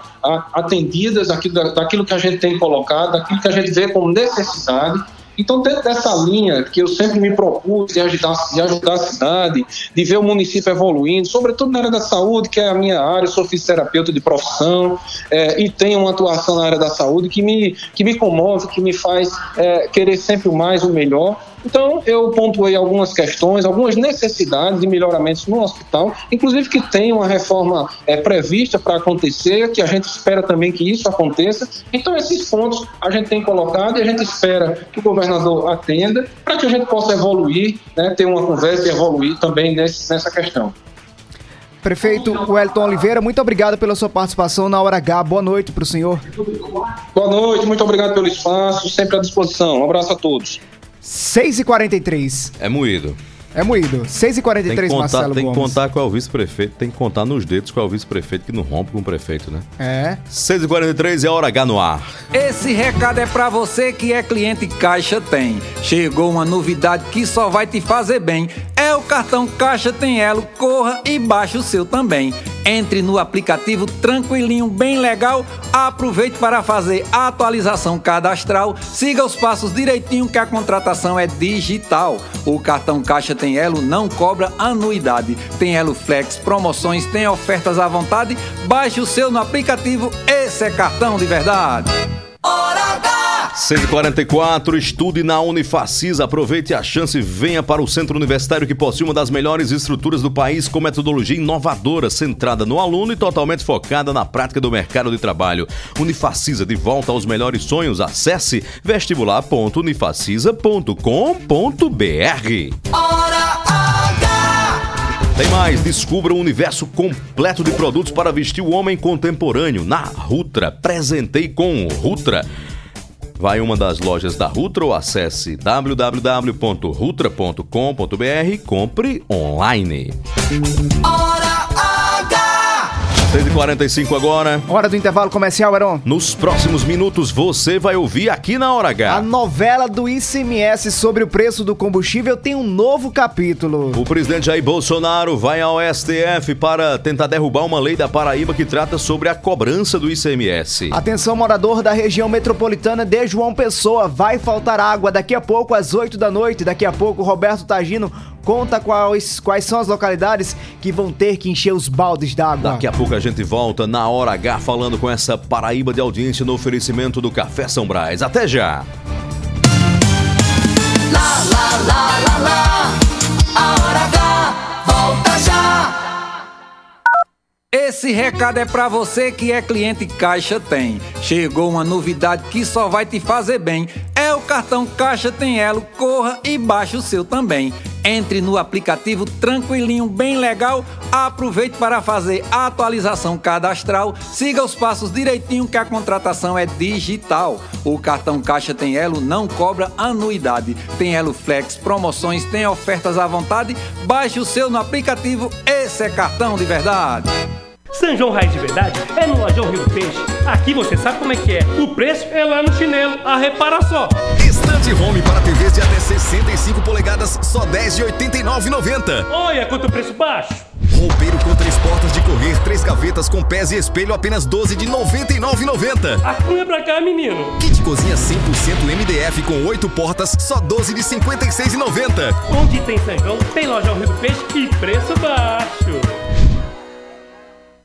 atendidas daquilo, daquilo que a gente tem colocado, daquilo que a gente vê como necessidade então, dentro dessa linha que eu sempre me propus de ajudar, de ajudar a cidade, de ver o município evoluindo, sobretudo na área da saúde, que é a minha área, eu sou fisioterapeuta de profissão é, e tenho uma atuação na área da saúde que me, que me comove, que me faz é, querer sempre mais, o melhor. Então, eu pontuei algumas questões, algumas necessidades de melhoramentos no hospital, inclusive que tem uma reforma é, prevista para acontecer, que a gente espera também que isso aconteça. Então, esses pontos a gente tem colocado e a gente espera que o governador atenda para que a gente possa evoluir, né, ter uma conversa e evoluir também nesse, nessa questão. Prefeito Wellington Oliveira, muito obrigado pela sua participação na Hora H. Boa noite para o senhor. Boa noite, muito obrigado pelo espaço, sempre à disposição. Um abraço a todos. 6h43. É moído. É moído. 6h43, contar, Marcelo Tem Gomes. que contar qual é o vice-prefeito, tem que contar nos dedos qual é o vice-prefeito que não rompe com o prefeito, né? É. 6h43 é hora H no ar. Esse recado é pra você que é cliente Caixa Tem. Chegou uma novidade que só vai te fazer bem. É o cartão Caixa Tem Elo. Corra e baixe o seu também. Entre no aplicativo tranquilinho, bem legal. Aproveite para fazer a atualização cadastral. Siga os passos direitinho que a contratação é digital. O cartão Caixa Tem Elo não cobra anuidade. Tem Elo Flex, promoções, tem ofertas à vontade. Baixe o seu no aplicativo. Esse é cartão de verdade. 644, estude na Unifacis, aproveite a chance e venha para o Centro Universitário que possui uma das melhores estruturas do país com metodologia inovadora, centrada no aluno e totalmente focada na prática do mercado de trabalho. Unifacisa de volta aos melhores sonhos. Acesse vestibular.unifacisa.com.br. Tem mais, descubra um universo completo de produtos para vestir o homem contemporâneo na Rutra. Presentei com Rutra. Vai uma das lojas da Rutra ou acesse www.rutra.com.br e compre online. 6h45 agora. Hora do intervalo comercial, Heron. Nos próximos minutos você vai ouvir aqui na Hora H. A novela do ICMS sobre o preço do combustível tem um novo capítulo. O presidente Jair Bolsonaro vai ao STF para tentar derrubar uma lei da Paraíba que trata sobre a cobrança do ICMS. Atenção, morador da região metropolitana de João Pessoa, vai faltar água daqui a pouco às 8 da noite. Daqui a pouco, Roberto Tagino conta quais, quais são as localidades que vão ter que encher os baldes d'água. Daqui a pouco a gente volta na Hora H falando com essa Paraíba de audiência no oferecimento do Café São Brás. Até já! Lá, lá, lá, lá, lá. A hora H Esse recado é pra você que é cliente Caixa Tem. Chegou uma novidade que só vai te fazer bem. É o cartão Caixa Tem Elo. Corra e baixe o seu também. Entre no aplicativo tranquilinho, bem legal. Aproveite para fazer a atualização cadastral. Siga os passos direitinho que a contratação é digital. O cartão Caixa Tem Elo não cobra anuidade. Tem Elo Flex, promoções, tem ofertas à vontade. Baixe o seu no aplicativo. Esse é cartão de verdade. São João Raiz de Verdade é no Lojão Rio do Peixe. Aqui você sabe como é que é. O preço é lá no chinelo. A repara só. Estante Home para TVs de até 65 polegadas, só R$ 10,89,90. Olha quanto preço baixo. Roupeiro com três portas de correr, três gavetas com pés e espelho, apenas R$ 12 de 99,90. Acunha pra cá, menino. Kit cozinha 100% MDF com oito portas, só R$ 12 de 56,90. Onde tem João, tem Lojão Rio do Peixe e preço baixo.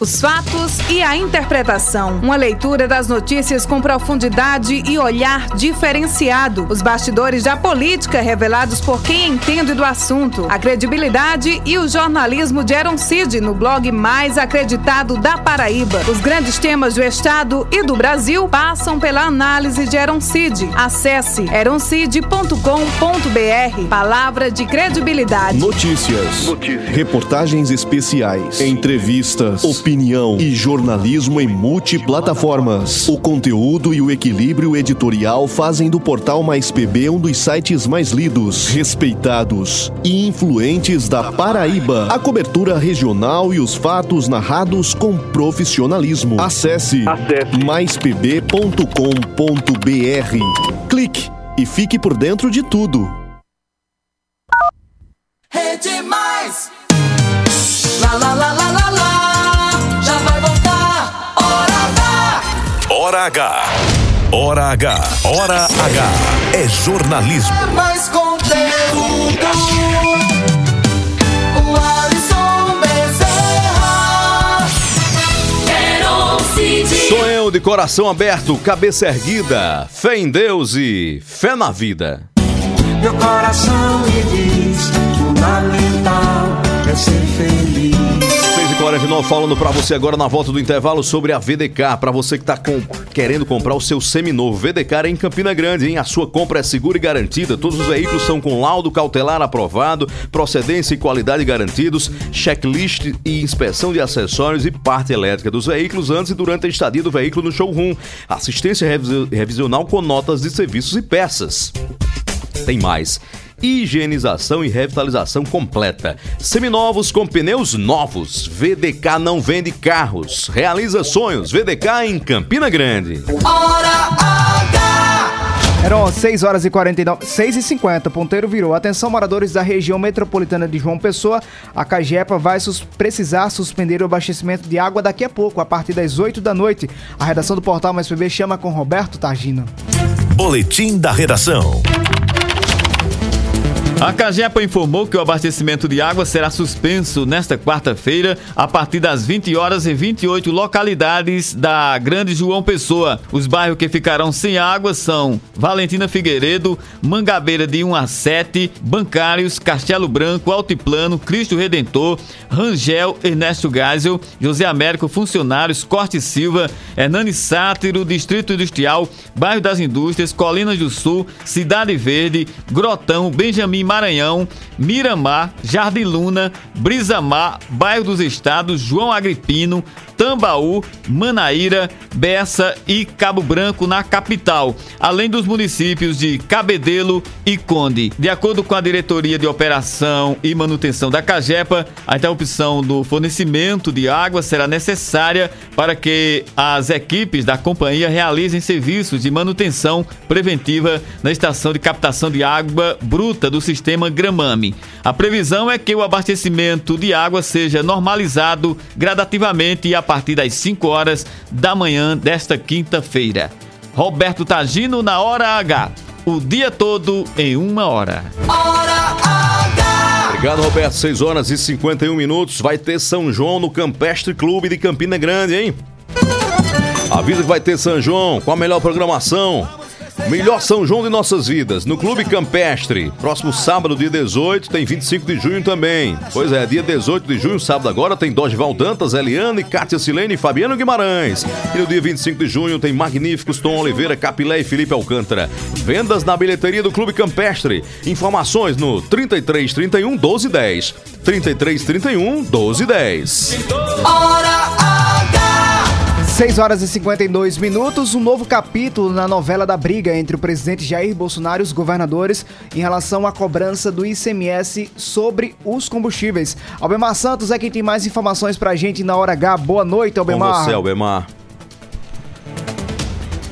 Os fatos e a interpretação. Uma leitura das notícias com profundidade e olhar diferenciado. Os bastidores da política revelados por quem entende do assunto. A credibilidade e o jornalismo de Eron Cid no blog mais acreditado da Paraíba. Os grandes temas do Estado e do Brasil passam pela análise de Eron Cid. Acesse eroncid.com.br. Palavra de credibilidade. Notícias. Reportagens especiais. Entrevistas. Opinião e jornalismo em multiplataformas. O conteúdo e o equilíbrio editorial fazem do portal Mais PB um dos sites mais lidos, respeitados e influentes da Paraíba. A cobertura regional e os fatos narrados com profissionalismo. Acesse, maispb.com.br. Clique e fique por dentro de tudo. Rede Mais. Lá, lá, lá, lá, lá, lá. Hora H. Hora H. Hora H. É jornalismo. É mais conteúdo. O Alisson Bezerra. Quero Cid. Sou eu de coração aberto, cabeça erguida, fé em Deus e fé na vida. Meu coração me diz: fundamental é ser feliz. 6h49 falando pra você agora na volta do intervalo sobre a VDK. Pra você que tá com- querendo comprar o seu seminovo. VDK é em Campina Grande, hein? A sua compra é segura e garantida. Todos os veículos são com laudo cautelar aprovado, procedência e qualidade garantidos, checklist e inspeção de acessórios e parte elétrica dos veículos antes e durante a estadia do veículo no showroom. Assistência revis- revisional com notas de serviços e peças. Tem mais. Higienização e revitalização completa. Seminovos com pneus novos. VDK não vende carros. Realiza sonhos. VDK em Campina Grande. Hora H. Eram 6 horas e 49, 6 e 50, ponteiro virou. Atenção, moradores da região metropolitana de João Pessoa, a Cagepa vai sus precisar suspender o abastecimento de água daqui a pouco, a partir das 8 da noite. A redação do Portal Mais PB chama com Roberto Targino. Boletim da redação. A Cagepa informou que o abastecimento de água será suspenso nesta quarta-feira a partir das 20 horas em 28 localidades da Grande João Pessoa. Os bairros que ficarão sem água são Valentina Figueiredo, Mangabeira de 1 a 7, Bancários, Castelo Branco, Altiplano, Cristo Redentor, Rangel, Ernesto Geisel, José Américo, Funcionários, Corte Silva, Hernani Sátiro, Distrito Industrial, Bairro das Indústrias, Colinas do Sul, Cidade Verde, Grotão, Benjamin Maranhão, Miramar, Jardim Luna, Brisamar, Bairro dos Estados, João Agripino, Tambaú, Manaíra, Bessa e Cabo Branco na capital, além dos municípios de Cabedelo e Conde. De acordo com a Diretoria de Operação e Manutenção da Cagepa, a interrupção do fornecimento de água será necessária para que as equipes da companhia realizem serviços de manutenção preventiva na estação de captação de água bruta do sistema Gramame. A previsão é que o abastecimento de água seja normalizado gradativamente a partir das 5 horas da manhã desta quinta-feira. Roberto Tagino na Hora H. O dia todo em uma hora. Obrigado, Roberto. 6 horas e 51 minutos. Vai ter São João no Campestre Clube de Campina Grande, hein? Avisa que vai ter São João com a melhor programação. Melhor São João de nossas vidas, no Clube Campestre. Próximo sábado, dia 18, tem 25 de junho também. Pois é, dia 18 de junho, sábado agora, tem Dosval Dantas, Eliane, Kátia Silene e Fabiano Guimarães. E no dia 25 de junho tem Magníficos Tom Oliveira, Capilé e Felipe Alcântara. Vendas na bilheteria do Clube Campestre. Informações no 3331 1210. 3331 1210. Hora 6 horas e 52 minutos, um novo capítulo na novela da briga entre o presidente Jair Bolsonaro e os governadores em relação à cobrança do ICMS sobre os combustíveis. Albemar Santos é quem tem mais informações pra gente na hora H. Boa noite, Albemar. Com você, Albemar.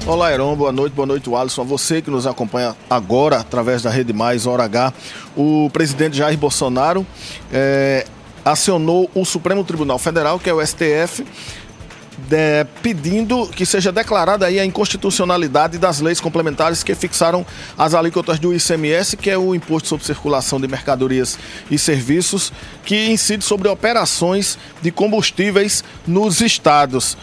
Olá, Heron, boa noite, boa noite, Alisson. A você que nos acompanha agora através da Rede Mais, Hora H. O presidente Jair Bolsonaro eh, acionou o Supremo Tribunal Federal, que é o STF, de- pedindo que seja declarada aí a inconstitucionalidade das leis complementares que fixaram as alíquotas do ICMS, que é o Imposto sobre Circulação de Mercadorias e Serviços, que incide sobre operações de combustíveis nos estados.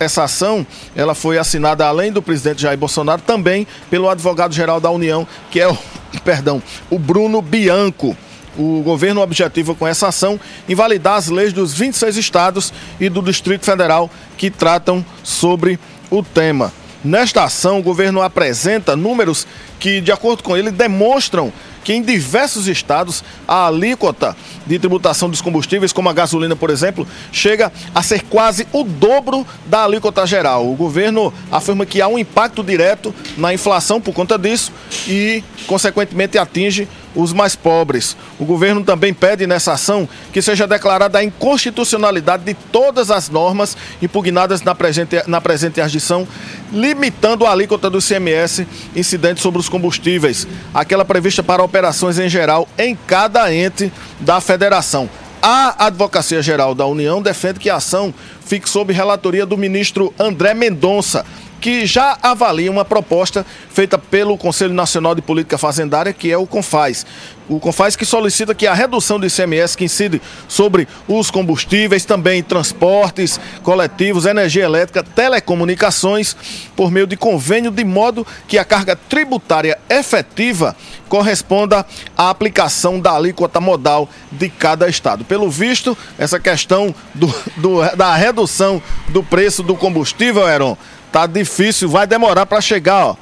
Essa ação ela foi assinada além do presidente Jair Bolsonaro também pelo advogado-geral da União, que é o, perdão, o Bruno Bianco. O governo objetiva com essa ação invalidar as leis dos 26 estados e do Distrito Federal que tratam sobre o tema. Nesta ação, o governo apresenta números que, de acordo com ele, demonstram que em diversos estados a alíquota de tributação dos combustíveis, como a gasolina, por exemplo, chega a ser quase o dobro da alíquota geral. O governo afirma que há um impacto direto na inflação por conta disso e, consequentemente, atinge os mais pobres. O governo também pede nessa ação que seja declarada a inconstitucionalidade de todas as normas impugnadas na presente, na presente ardição, limitando a alíquota do ICMS incidente sobre os combustíveis, aquela prevista para operações em geral em cada ente da federação. A Advocacia Geral da União defende que a ação fique sob relatoria do ministro André Mendonça, que já avalia uma proposta feita pelo Conselho Nacional de Política Fazendária, que é o CONFAS. O CONFAS que solicita que a redução do ICMS que incide sobre os combustíveis, também transportes coletivos, energia elétrica, telecomunicações, por meio de convênio, de modo que a carga tributária efetiva corresponda à aplicação da alíquota modal de cada estado. Pelo visto, essa questão do- do- da redução do preço do combustível, Heron, tá difícil, vai demorar para chegar, ó,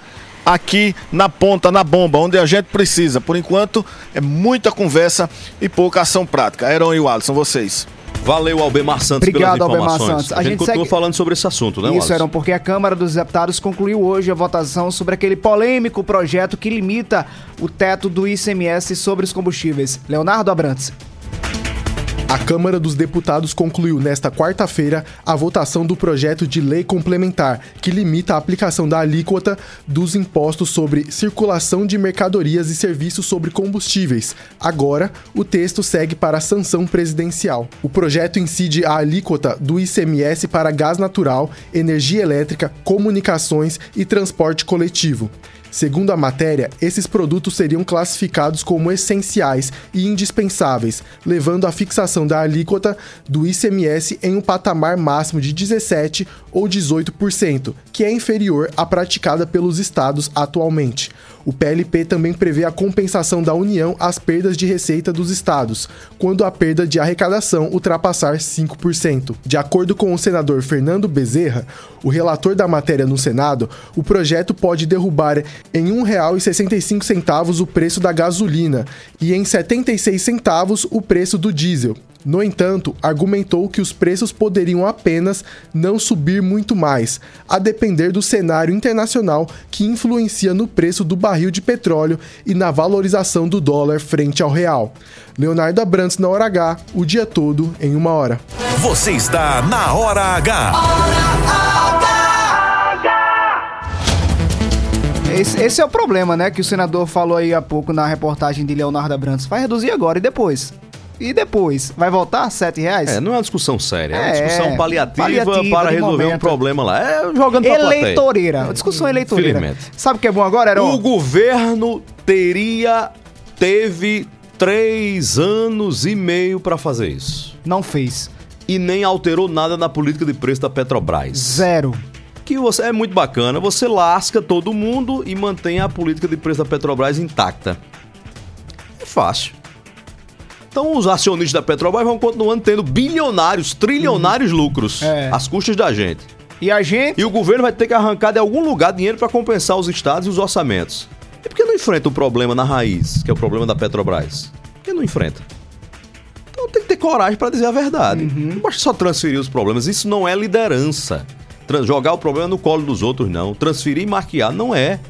aqui na ponta, na bomba, onde a gente precisa. Por enquanto, é muita conversa e pouca ação prática. Heron e o Alisson, vocês. Valeu, Albemar Santos, Obrigado, pelas Albemar informações. Santos. A, gente, continua falando sobre esse assunto, né, Isso, Wallace? eram porque a Câmara dos Deputados concluiu hoje a votação sobre aquele polêmico projeto que limita o teto do ICMS sobre os combustíveis. Leonardo Abrantes. A Câmara dos Deputados concluiu nesta quarta-feira a votação do projeto de lei complementar que limita a aplicação da alíquota dos impostos sobre circulação de mercadorias e serviços sobre combustíveis. Agora, o texto segue para a sanção presidencial. O projeto incide a alíquota do ICMS para gás natural, energia elétrica, comunicações e transporte coletivo. Segundo a matéria, esses produtos seriam classificados como essenciais e indispensáveis, levando à fixação da alíquota do ICMS em um patamar máximo de 17 ou 18%, que é inferior à praticada pelos estados atualmente. O PLP também prevê a compensação da União às perdas de receita dos estados, quando a perda de arrecadação ultrapassar 5%. De acordo com o senador Fernando Bezerra, o relator da matéria no Senado, o projeto pode derrubar em R$ 1,65 o preço da gasolina e em 76 centavos o preço do diesel. No entanto, argumentou que os preços poderiam apenas não subir muito mais, a depender do cenário internacional que influencia no preço do barril de petróleo e na valorização do dólar frente ao real. Leonardo Abrantes na hora H, o dia todo em uma hora. Você está na Hora H. Esse, esse é o problema, né? Que o senador falou aí há pouco na reportagem de Leonardo Abrantes. Vai reduzir agora e depois? E depois? Vai voltar 7 reais? É, não é uma discussão séria, é uma É, discussão paliativa, paliativa para resolver um momento. problema lá. É jogando pra plateia. Eleitoreira. Discussão eleitoreira. Infelizmente. Sabe o que é bom agora, Heron? O governo teria, teve três anos e meio para fazer isso. Não fez. E nem alterou nada na política de preço da Petrobras. Zero. Que você é muito bacana, você lasca todo mundo e mantém a política de preço da Petrobras intacta. É fácil. Então os acionistas da Petrobras vão continuando tendo bilionários, trilionários lucros É. às custas da gente. E a gente. E o governo vai ter que arrancar de algum lugar dinheiro para compensar os estados e os orçamentos. E por que não enfrenta o problema na raiz, que é o problema da Petrobras? Por que não enfrenta? Então tem que ter coragem para dizer a verdade. Não basta só transferir os problemas. Isso não é liderança. Tran- jogar o problema no colo dos outros, não. Transferir e maquiar, não é.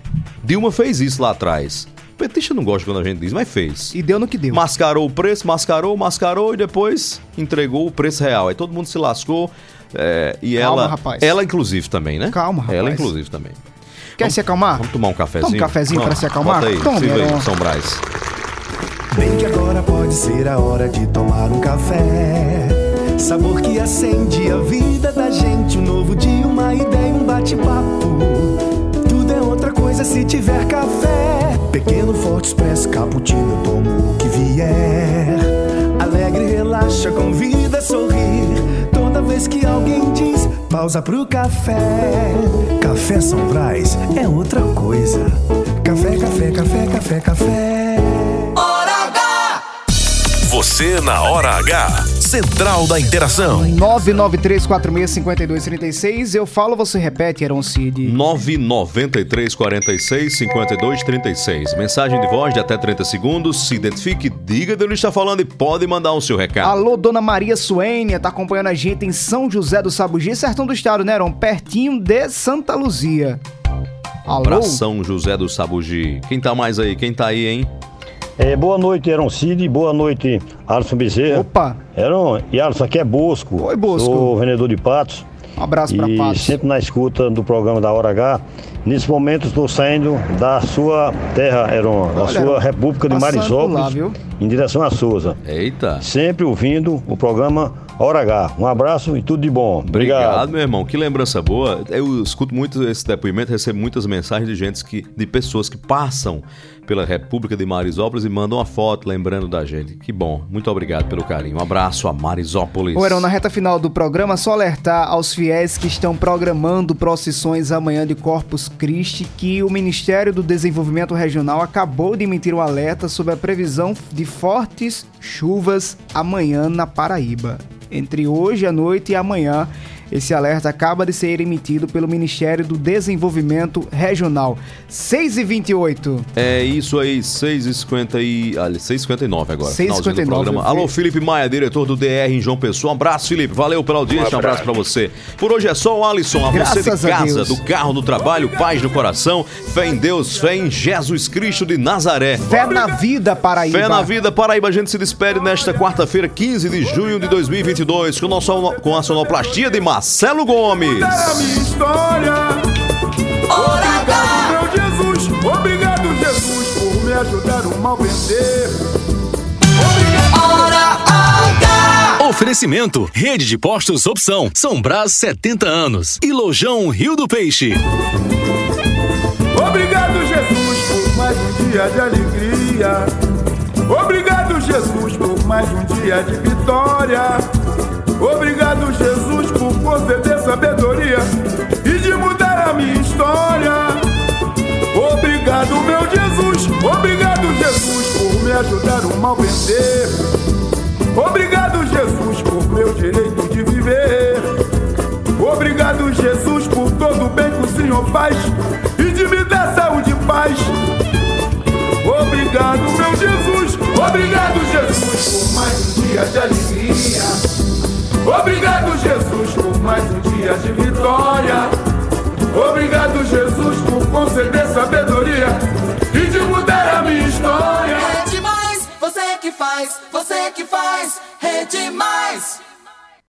Dilma fez isso lá atrás. O petista não gosta quando a gente diz, mas fez. E deu no que deu. Mascarou o preço, mascarou, mascarou e depois entregou o preço real. Aí todo mundo se lascou. é, e Calma, ela. rapaz. Ela, inclusive, também, né? Calma, rapaz. Ela, inclusive, também. Quer se acalmar? Vamos tomar um cafezinho? Toma um cafezinho Vamos. pra se acalmar? Bota aí, Toma, sirva aí. São Brás. Bem que agora pode ser a hora de tomar um café. Sabor que acende a vida da gente. Um novo dia, uma ideia, um bate-papo. Tudo é outra coisa se tiver café. Pequeno, forte, expresso, cappuccino, eu tomo o que vier. Alegre, relaxa, convida a sorrir. Toda vez que alguém diz pausa pro café. Café São Brás é outra coisa. Café, café, café, café, café. Hora H! Você na Hora H. Central da Interação. 993465236. Eu falo, você repete, Heron Cid. 993 46 52 36. Mensagem de voz de até 30 segundos. Se identifique, diga de onde está falando e pode mandar o seu recado. Alô, Dona Maria Suênia, tá acompanhando a gente em São José do Sabugi, sertão do estado, né, Heron? Pertinho de Santa Luzia. Alô? Abração, José do Sabugi. Quem tá mais aí? Quem tá aí, hein? É, boa noite, Eron Cid. Boa noite, Alisson Bezerra. Opa! Eron, e Alisson, aqui é Bosco. Oi, Bosco. Sou vendedor de patos. Um abraço pra e Patos. sempre na escuta do programa da Hora H. Nesse momento estou saindo da sua terra, Eron, da Olha, sua Heron, República de Marisópolis, lá, em direção a Souza. Eita. Sempre ouvindo o programa Hora H. Um abraço e tudo de bom. Obrigado, Obrigado. meu irmão. Que lembrança boa. Eu escuto muito esse depoimento, recebo muitas mensagens de gente que, de pessoas que passam pela República de Marisópolis e mandam uma foto lembrando da gente. Que bom. Muito obrigado pelo carinho. Um abraço a Marisópolis. Heron, na reta final do programa, só alertar aos fiéis que estão programando procissões amanhã de Corpus Christi que o Ministério do Desenvolvimento Regional acabou de emitir um alerta sobre a previsão de fortes chuvas amanhã na Paraíba. Entre hoje à noite e amanhã Esse alerta acaba de ser emitido pelo Ministério do Desenvolvimento Regional. 6 e 28 É isso aí, 6h50 e... Ali, 6h59 agora, 6h59, finalzinho do programa. eu vi. Alô, Felipe Maia, diretor do DR em João Pessoa. Um abraço, Felipe. Valeu pela audiência, um abraço pra você. Por hoje é só o Alisson, a você Graças de a casa, do carro, do trabalho, paz no coração, fé em Deus, fé em Jesus Cristo de Nazaré. Fé na vida, Paraíba. Fé na vida, Paraíba. A gente se despede nesta quarta-feira, 15 de junho de 2022, com, nosso, com a sonoplastia de Marcelo Gomes. a minha história. Obrigado, meu Jesus. Obrigado, Jesus, por me ajudar o mal vencer. Oferecimento: Rede de Postos Opção, São Brás 70 anos e Lojão Rio do Peixe. Obrigado, Jesus, por mais um dia de alegria. Obrigado, Jesus, por mais um dia de vitória. História. Obrigado, meu Jesus. Obrigado, Jesus, por me ajudar o mal vencer. Obrigado, Jesus, por meu direito de viver. Obrigado, Jesus, por todo o bem que o Senhor faz e de me dar saúde e paz. Obrigado, meu Jesus. Obrigado, Jesus, por mais um dia de alegria. Obrigado, Jesus, por mais um dia de vitória. Obrigado, Jesus, por conceder sabedoria e de mudar a minha história. É demais, você que faz, você que faz, é demais.